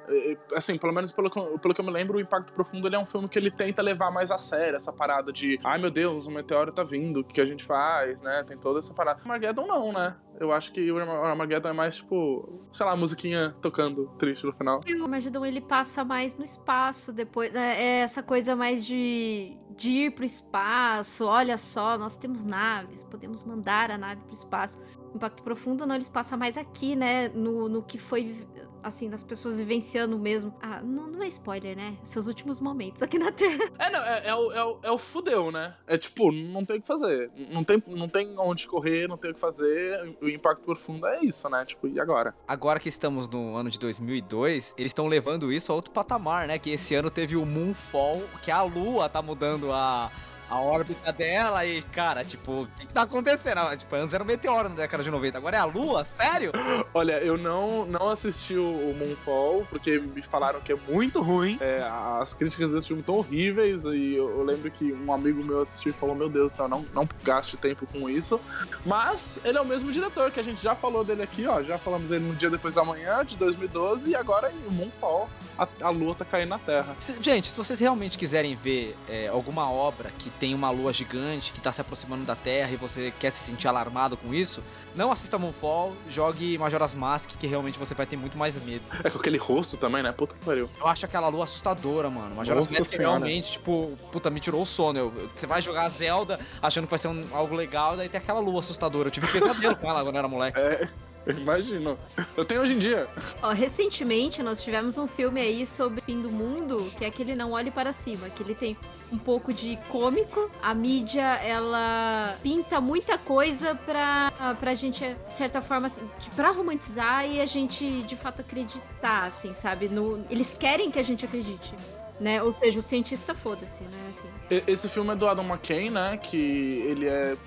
S3: Assim, pelo menos pelo, pelo que eu me lembro, o Impacto Profundo ele é um filme que ele tenta levar mais a sério essa parada de ai meu Deus, o meteoro tá vindo, o que a gente faz, né? Tem toda essa parada. Armageddon não, né? Eu acho que o Armageddon é mais tipo, sei lá, musiquinha tocando triste no final.
S1: O Armageddon ele passa mais no espaço depois. Né? É essa coisa mais de, de ir pro espaço. Olha só, nós temos naves, podemos mandar a nave pro espaço. Impacto Profundo não, eles passam mais aqui, né? No, no que foi, assim, das pessoas vivenciando mesmo. Ah, não, não é spoiler, né? Seus últimos momentos aqui na [LAUGHS] Terra.
S3: É, não, é, é, o, é, o, é o fudeu, né? É tipo, não tem o que fazer. Não tem, não tem onde correr, não tem o que fazer. O Impacto Profundo é isso, né? Tipo, e agora?
S2: Agora que estamos no ano de 2002, eles estão levando isso a outro patamar, né? Que esse ano teve o Moonfall, que a Lua tá mudando a a órbita dela e, cara, tipo, o que, que tá acontecendo? Ah, tipo, antes era um meteoro na década de 90, agora é a Lua? Sério? [LAUGHS]
S3: Olha, eu não, não assisti o Moonfall, porque me falaram que é muito ruim. É, as críticas desse filme estão horríveis, e eu, eu, lembro que um amigo meu assistiu e falou: Meu Deus do céu, não, não gaste tempo com isso. Mas ele é o mesmo diretor, que a gente já falou dele aqui, ó. Já falamos dele no dia depois da manhã, de 2012, e agora em Moonfall a, a lua tá caindo na Terra.
S2: Gente, se vocês realmente quiserem ver é, alguma obra que tem uma lua gigante que tá se aproximando da Terra e você quer se sentir alarmado com isso, não assista Moonfall, jogue Majora's Mask, que realmente você vai ter muito mais medo.
S3: É com aquele rosto também, né? Puta que pariu.
S2: Eu acho aquela lua assustadora, mano. Majora's Nossa Mask senhora. realmente, tipo, puta, me tirou o sono. Eu, você vai jogar Zelda achando que vai ser um, algo legal, daí tem aquela lua assustadora. Eu tive pesadelo com ela quando eu era moleque.
S3: É. Eu imagino. Eu tenho hoje em dia.
S1: Ó, recentemente nós tivemos um filme aí sobre o fim do mundo, que é aquele Não Olhe Para Cima, que ele tem um pouco de cômico. A mídia, ela pinta muita coisa pra, pra gente, de certa forma, assim, pra romantizar e a gente, de fato, acreditar, assim, sabe? No, eles querem que a gente acredite. Né? Ou seja, o cientista foda-se, né? Assim.
S3: Esse filme é do Adam McKay, né? Que ele é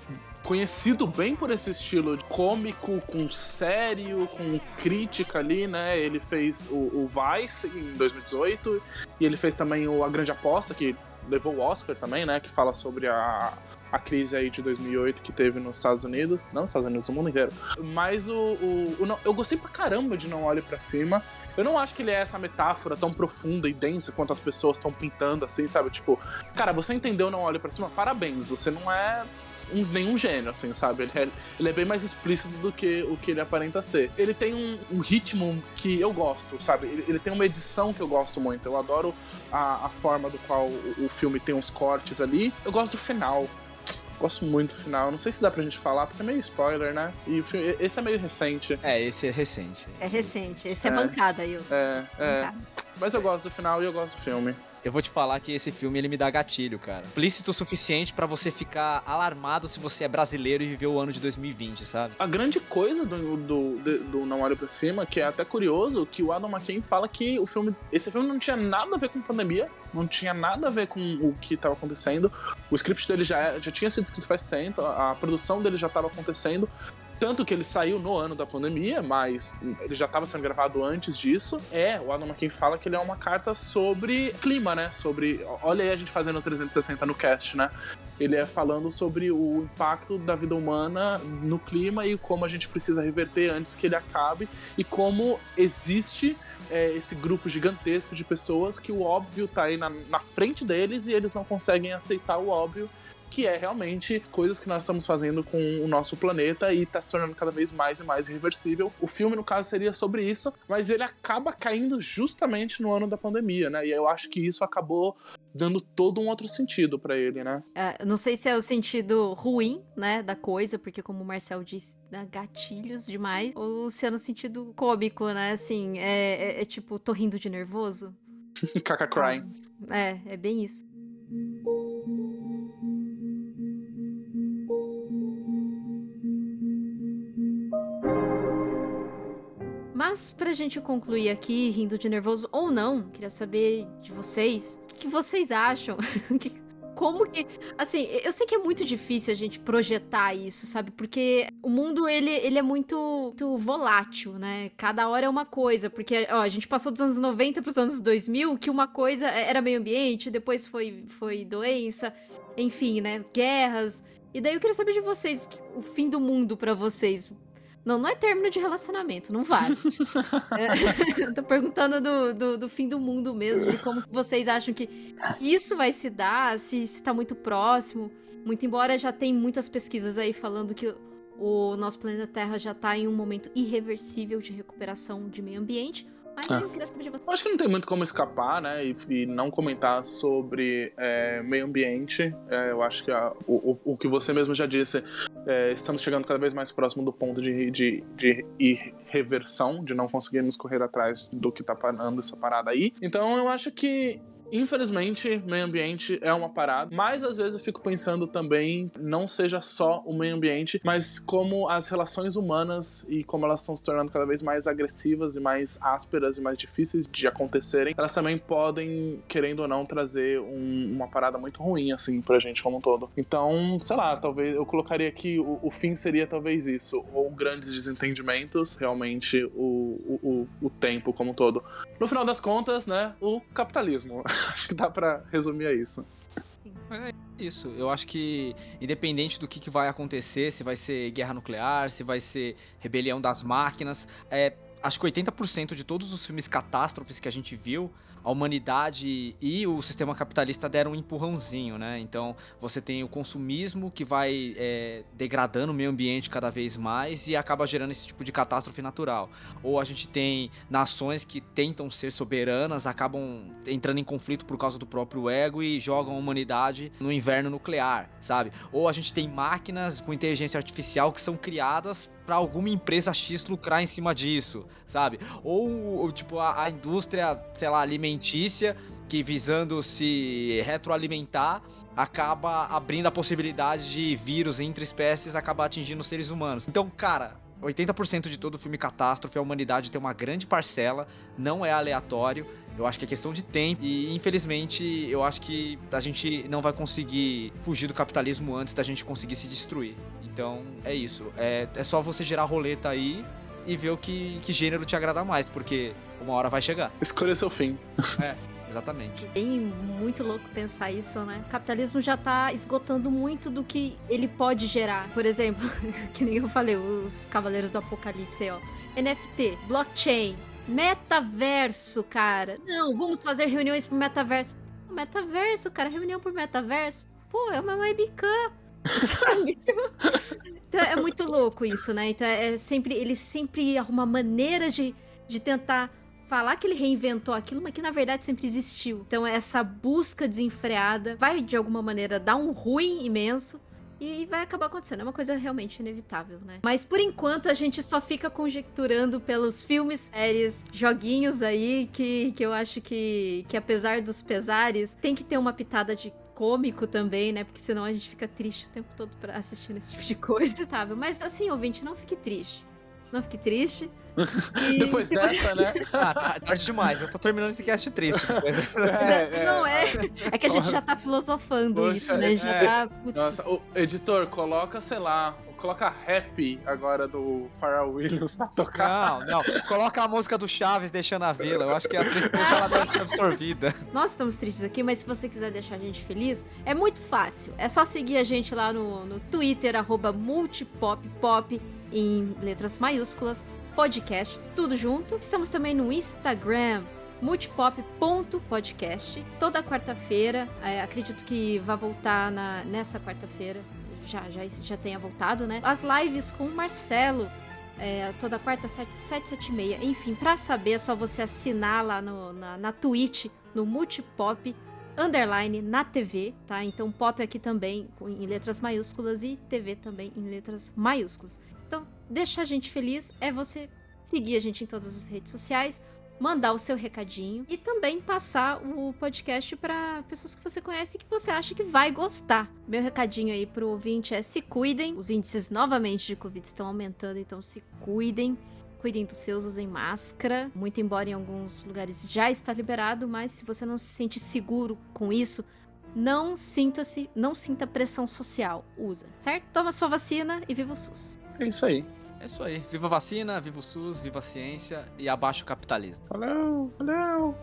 S3: conhecido bem por esse estilo cômico, com sério, com crítica ali, né? Ele fez o, o Vice em 2018 e ele fez também o A Grande Aposta, que levou o Oscar também, né? Que fala sobre a, a crise aí de 2008 que teve nos Estados Unidos. Não nos Estados Unidos, no mundo inteiro. Mas o, o, o eu gostei pra caramba de Não Olhe para Cima. Eu não acho que ele é essa metáfora tão profunda e densa quanto as pessoas estão pintando, assim, sabe? Tipo, cara, você entendeu Não Olhe para Cima? Parabéns, você não é um, nenhum gênio, assim, sabe? Ele é, ele é bem mais explícito do que o que ele aparenta ser. Ele tem um, um ritmo que eu gosto, sabe? Ele, ele, tem uma edição que eu gosto muito. Eu adoro a, a forma do qual o, o filme tem uns cortes ali. Eu gosto do final. Gosto muito do final. Não sei se dá pra gente falar, porque é meio spoiler, né? E o filme, esse é meio recente.
S2: É, esse é recente.
S1: Esse é recente. Esse é, é bancada aí.
S3: É, é. Mas eu gosto do final e eu gosto do filme
S2: eu vou te falar que esse filme ele me dá gatilho, cara. Plícito o suficiente para você ficar alarmado se você é brasileiro e viveu o ano de 2020, sabe?
S3: A grande coisa do, do, do, do Não Olho Pra Cima, que é até curioso, que o Adam McKay fala que o filme, esse filme não tinha nada a ver com pandemia, não tinha nada a ver com o que estava acontecendo. O script dele já, já tinha sido escrito faz tempo, a produção dele já estava acontecendo. Tanto que ele saiu no ano da pandemia, mas ele já estava sendo gravado antes disso. É, o Adam McKay fala que ele é uma carta sobre clima, né? Sobre. Olha aí a gente fazendo 360 no cast, né? Ele é falando sobre o impacto da vida humana no clima e como a gente precisa reverter antes que ele acabe e como existe é, esse grupo gigantesco de pessoas que o óbvio tá aí na, na frente deles e eles não conseguem aceitar o óbvio que é realmente coisas que nós estamos fazendo com o nosso planeta e está se tornando cada vez mais e mais irreversível. O filme, no caso, seria sobre isso, mas ele acaba caindo justamente no ano da pandemia, né? E eu acho que isso acabou dando todo um outro sentido para ele, né?
S1: É, não sei se é o sentido ruim, né, da coisa, porque como o Marcel disse, dá gatilhos demais, ou se é no sentido cômico, né, assim, é, é, é tipo, tô rindo de nervoso. [LAUGHS]
S3: Caca crying.
S1: É, é bem isso. Mas pra gente concluir aqui, rindo de nervoso ou não, queria saber de vocês, o que vocês acham? [LAUGHS] Como que, assim, eu sei que é muito difícil a gente projetar isso, sabe? Porque o mundo ele, ele é muito, muito volátil, né? Cada hora é uma coisa, porque ó, a gente passou dos anos 90 para os anos 2000, que uma coisa era meio ambiente, depois foi foi doença, enfim, né? Guerras. E daí eu queria saber de vocês, o fim do mundo para vocês. Não, não é término de relacionamento, não vale. [LAUGHS] é, [LAUGHS] tô perguntando do, do, do, fim do mundo mesmo, de como vocês acham que isso vai se dar, se está muito próximo. Muito embora já tem muitas pesquisas aí falando que o nosso planeta Terra já está em um momento irreversível de recuperação de meio ambiente. Mas é. eu queria saber de você.
S3: Acho que não tem muito como escapar, né? E, e não comentar sobre é, meio ambiente. É, eu acho que a, o, o, que você mesmo já disse, é, estamos chegando cada vez mais próximo do ponto de, de, de irreversão, de não conseguirmos correr atrás do que tá parando essa parada aí. Então eu acho que Infelizmente, meio ambiente é uma parada, mas às vezes eu fico pensando também, não seja só o meio ambiente, mas como as relações humanas e como elas estão se tornando cada vez mais agressivas e mais ásperas e mais difíceis de acontecerem, elas também podem, querendo ou não, trazer um, uma parada muito ruim, assim, pra gente como um todo. Então, sei lá, talvez eu colocaria aqui o, o fim seria talvez isso, ou grandes desentendimentos, realmente o, o, o tempo como um todo. No final das contas, né, o capitalismo. [LAUGHS] [LAUGHS] acho que dá para resumir a isso.
S2: É isso. Eu acho que, independente do que, que, vai acontecer, se vai ser guerra nuclear, se vai ser rebelião das máquinas, é, acho que 80% de todos os filmes catástrofes que a gente viu a humanidade e o sistema capitalista deram um empurrãozinho, né? Então você tem o consumismo que vai é, degradando o meio ambiente cada vez mais e acaba gerando esse tipo de catástrofe natural. Ou a gente tem nações que tentam ser soberanas, acabam entrando em conflito por causa do próprio ego e jogam a humanidade no inverno nuclear, sabe? Ou a gente tem máquinas com inteligência artificial que são criadas para alguma empresa X lucrar em cima disso, sabe? Ou, ou tipo, a, a, indústria, sei lá, alimentícia, que visando se retroalimentar, acaba abrindo a possibilidade de vírus entre espécies acabar atingindo os seres humanos. Então, cara, 80% de todo filme catástrofe, a humanidade tem uma grande parcela, não é aleatório. Eu acho que é questão de tempo e, infelizmente, eu acho que a gente não vai conseguir fugir do capitalismo antes da gente conseguir se destruir. Então, é isso. É, é só você gerar a roleta aí e ver o que, que gênero te agrada mais, porque uma hora vai chegar.
S3: Escolha seu fim.
S2: É. Exatamente.
S1: É muito louco pensar isso, né? O capitalismo já tá esgotando muito do que ele pode gerar. Por exemplo, [LAUGHS] que nem eu falei, os Cavaleiros do Apocalipse aí, ó. NFT, blockchain, metaverso, cara. Não, vamos fazer reuniões pro metaverso. Metaverso, cara, reunião por metaverso. Pô, é uma webcam. [LAUGHS] Então é muito louco isso, né? Então é sempre. Ele sempre arruma maneiras de, de tentar falar que ele reinventou aquilo, mas que na verdade sempre existiu. Então essa busca desenfreada vai de alguma maneira dar um ruim imenso. E vai acabar acontecendo. É uma coisa realmente inevitável, né? Mas por enquanto a gente só fica conjecturando pelos filmes, séries, joguinhos aí, que, que eu acho que, que apesar dos pesares, tem que ter uma pitada de cômico também, né? Porque senão a gente fica triste o tempo todo pra assistindo esse tipo de coisa, tá? Mas assim, ouvinte, não fique triste. Não fique triste.
S3: E... [LAUGHS] Depois dessa, né? [LAUGHS]
S2: ah, tá, tarde demais. Eu tô terminando esse cast triste. Depois. [LAUGHS]
S1: É, é, não, é. É que a gente já tá filosofando Poxa, isso, né? Já é. tá.
S3: Putz. Nossa, o editor, coloca, sei lá, coloca rap agora do Pharrell Williams pra tocar.
S2: Não, não. Coloca a música do Chaves deixando a vila. Eu acho que a tristeza ela deve ser absorvida.
S1: Nós estamos tristes aqui, mas se você quiser deixar a gente feliz, é muito fácil. É só seguir a gente lá no, no Twitter, arroba multipoppop, em letras maiúsculas podcast, tudo junto. Estamos também no Instagram, multipop.podcast. Toda quarta-feira, é, acredito que vai voltar na, nessa quarta-feira. Já, já, já tenha voltado, né? As lives com o Marcelo. É, toda quarta, 7, 7, 7 e meia. Enfim, pra saber é só você assinar lá no, na, na Twitch, no Multipop underline na TV, tá? Então pop aqui também em letras maiúsculas e TV também em letras maiúsculas. Deixar a gente feliz é você seguir a gente em todas as redes sociais, mandar o seu recadinho e também passar o podcast para pessoas que você conhece e que você acha que vai gostar. Meu recadinho aí pro ouvinte é se cuidem. Os índices novamente de Covid estão aumentando, então se cuidem. Cuidem dos seus, usem máscara. Muito embora em alguns lugares já está liberado, mas se você não se sente seguro com isso, não sinta-se, não sinta pressão social. Usa, certo? Toma sua vacina e viva o SUS.
S3: É isso aí.
S2: É isso aí. Viva a vacina, viva o SUS, viva a ciência e abaixo o capitalismo.
S3: Valeu, valeu.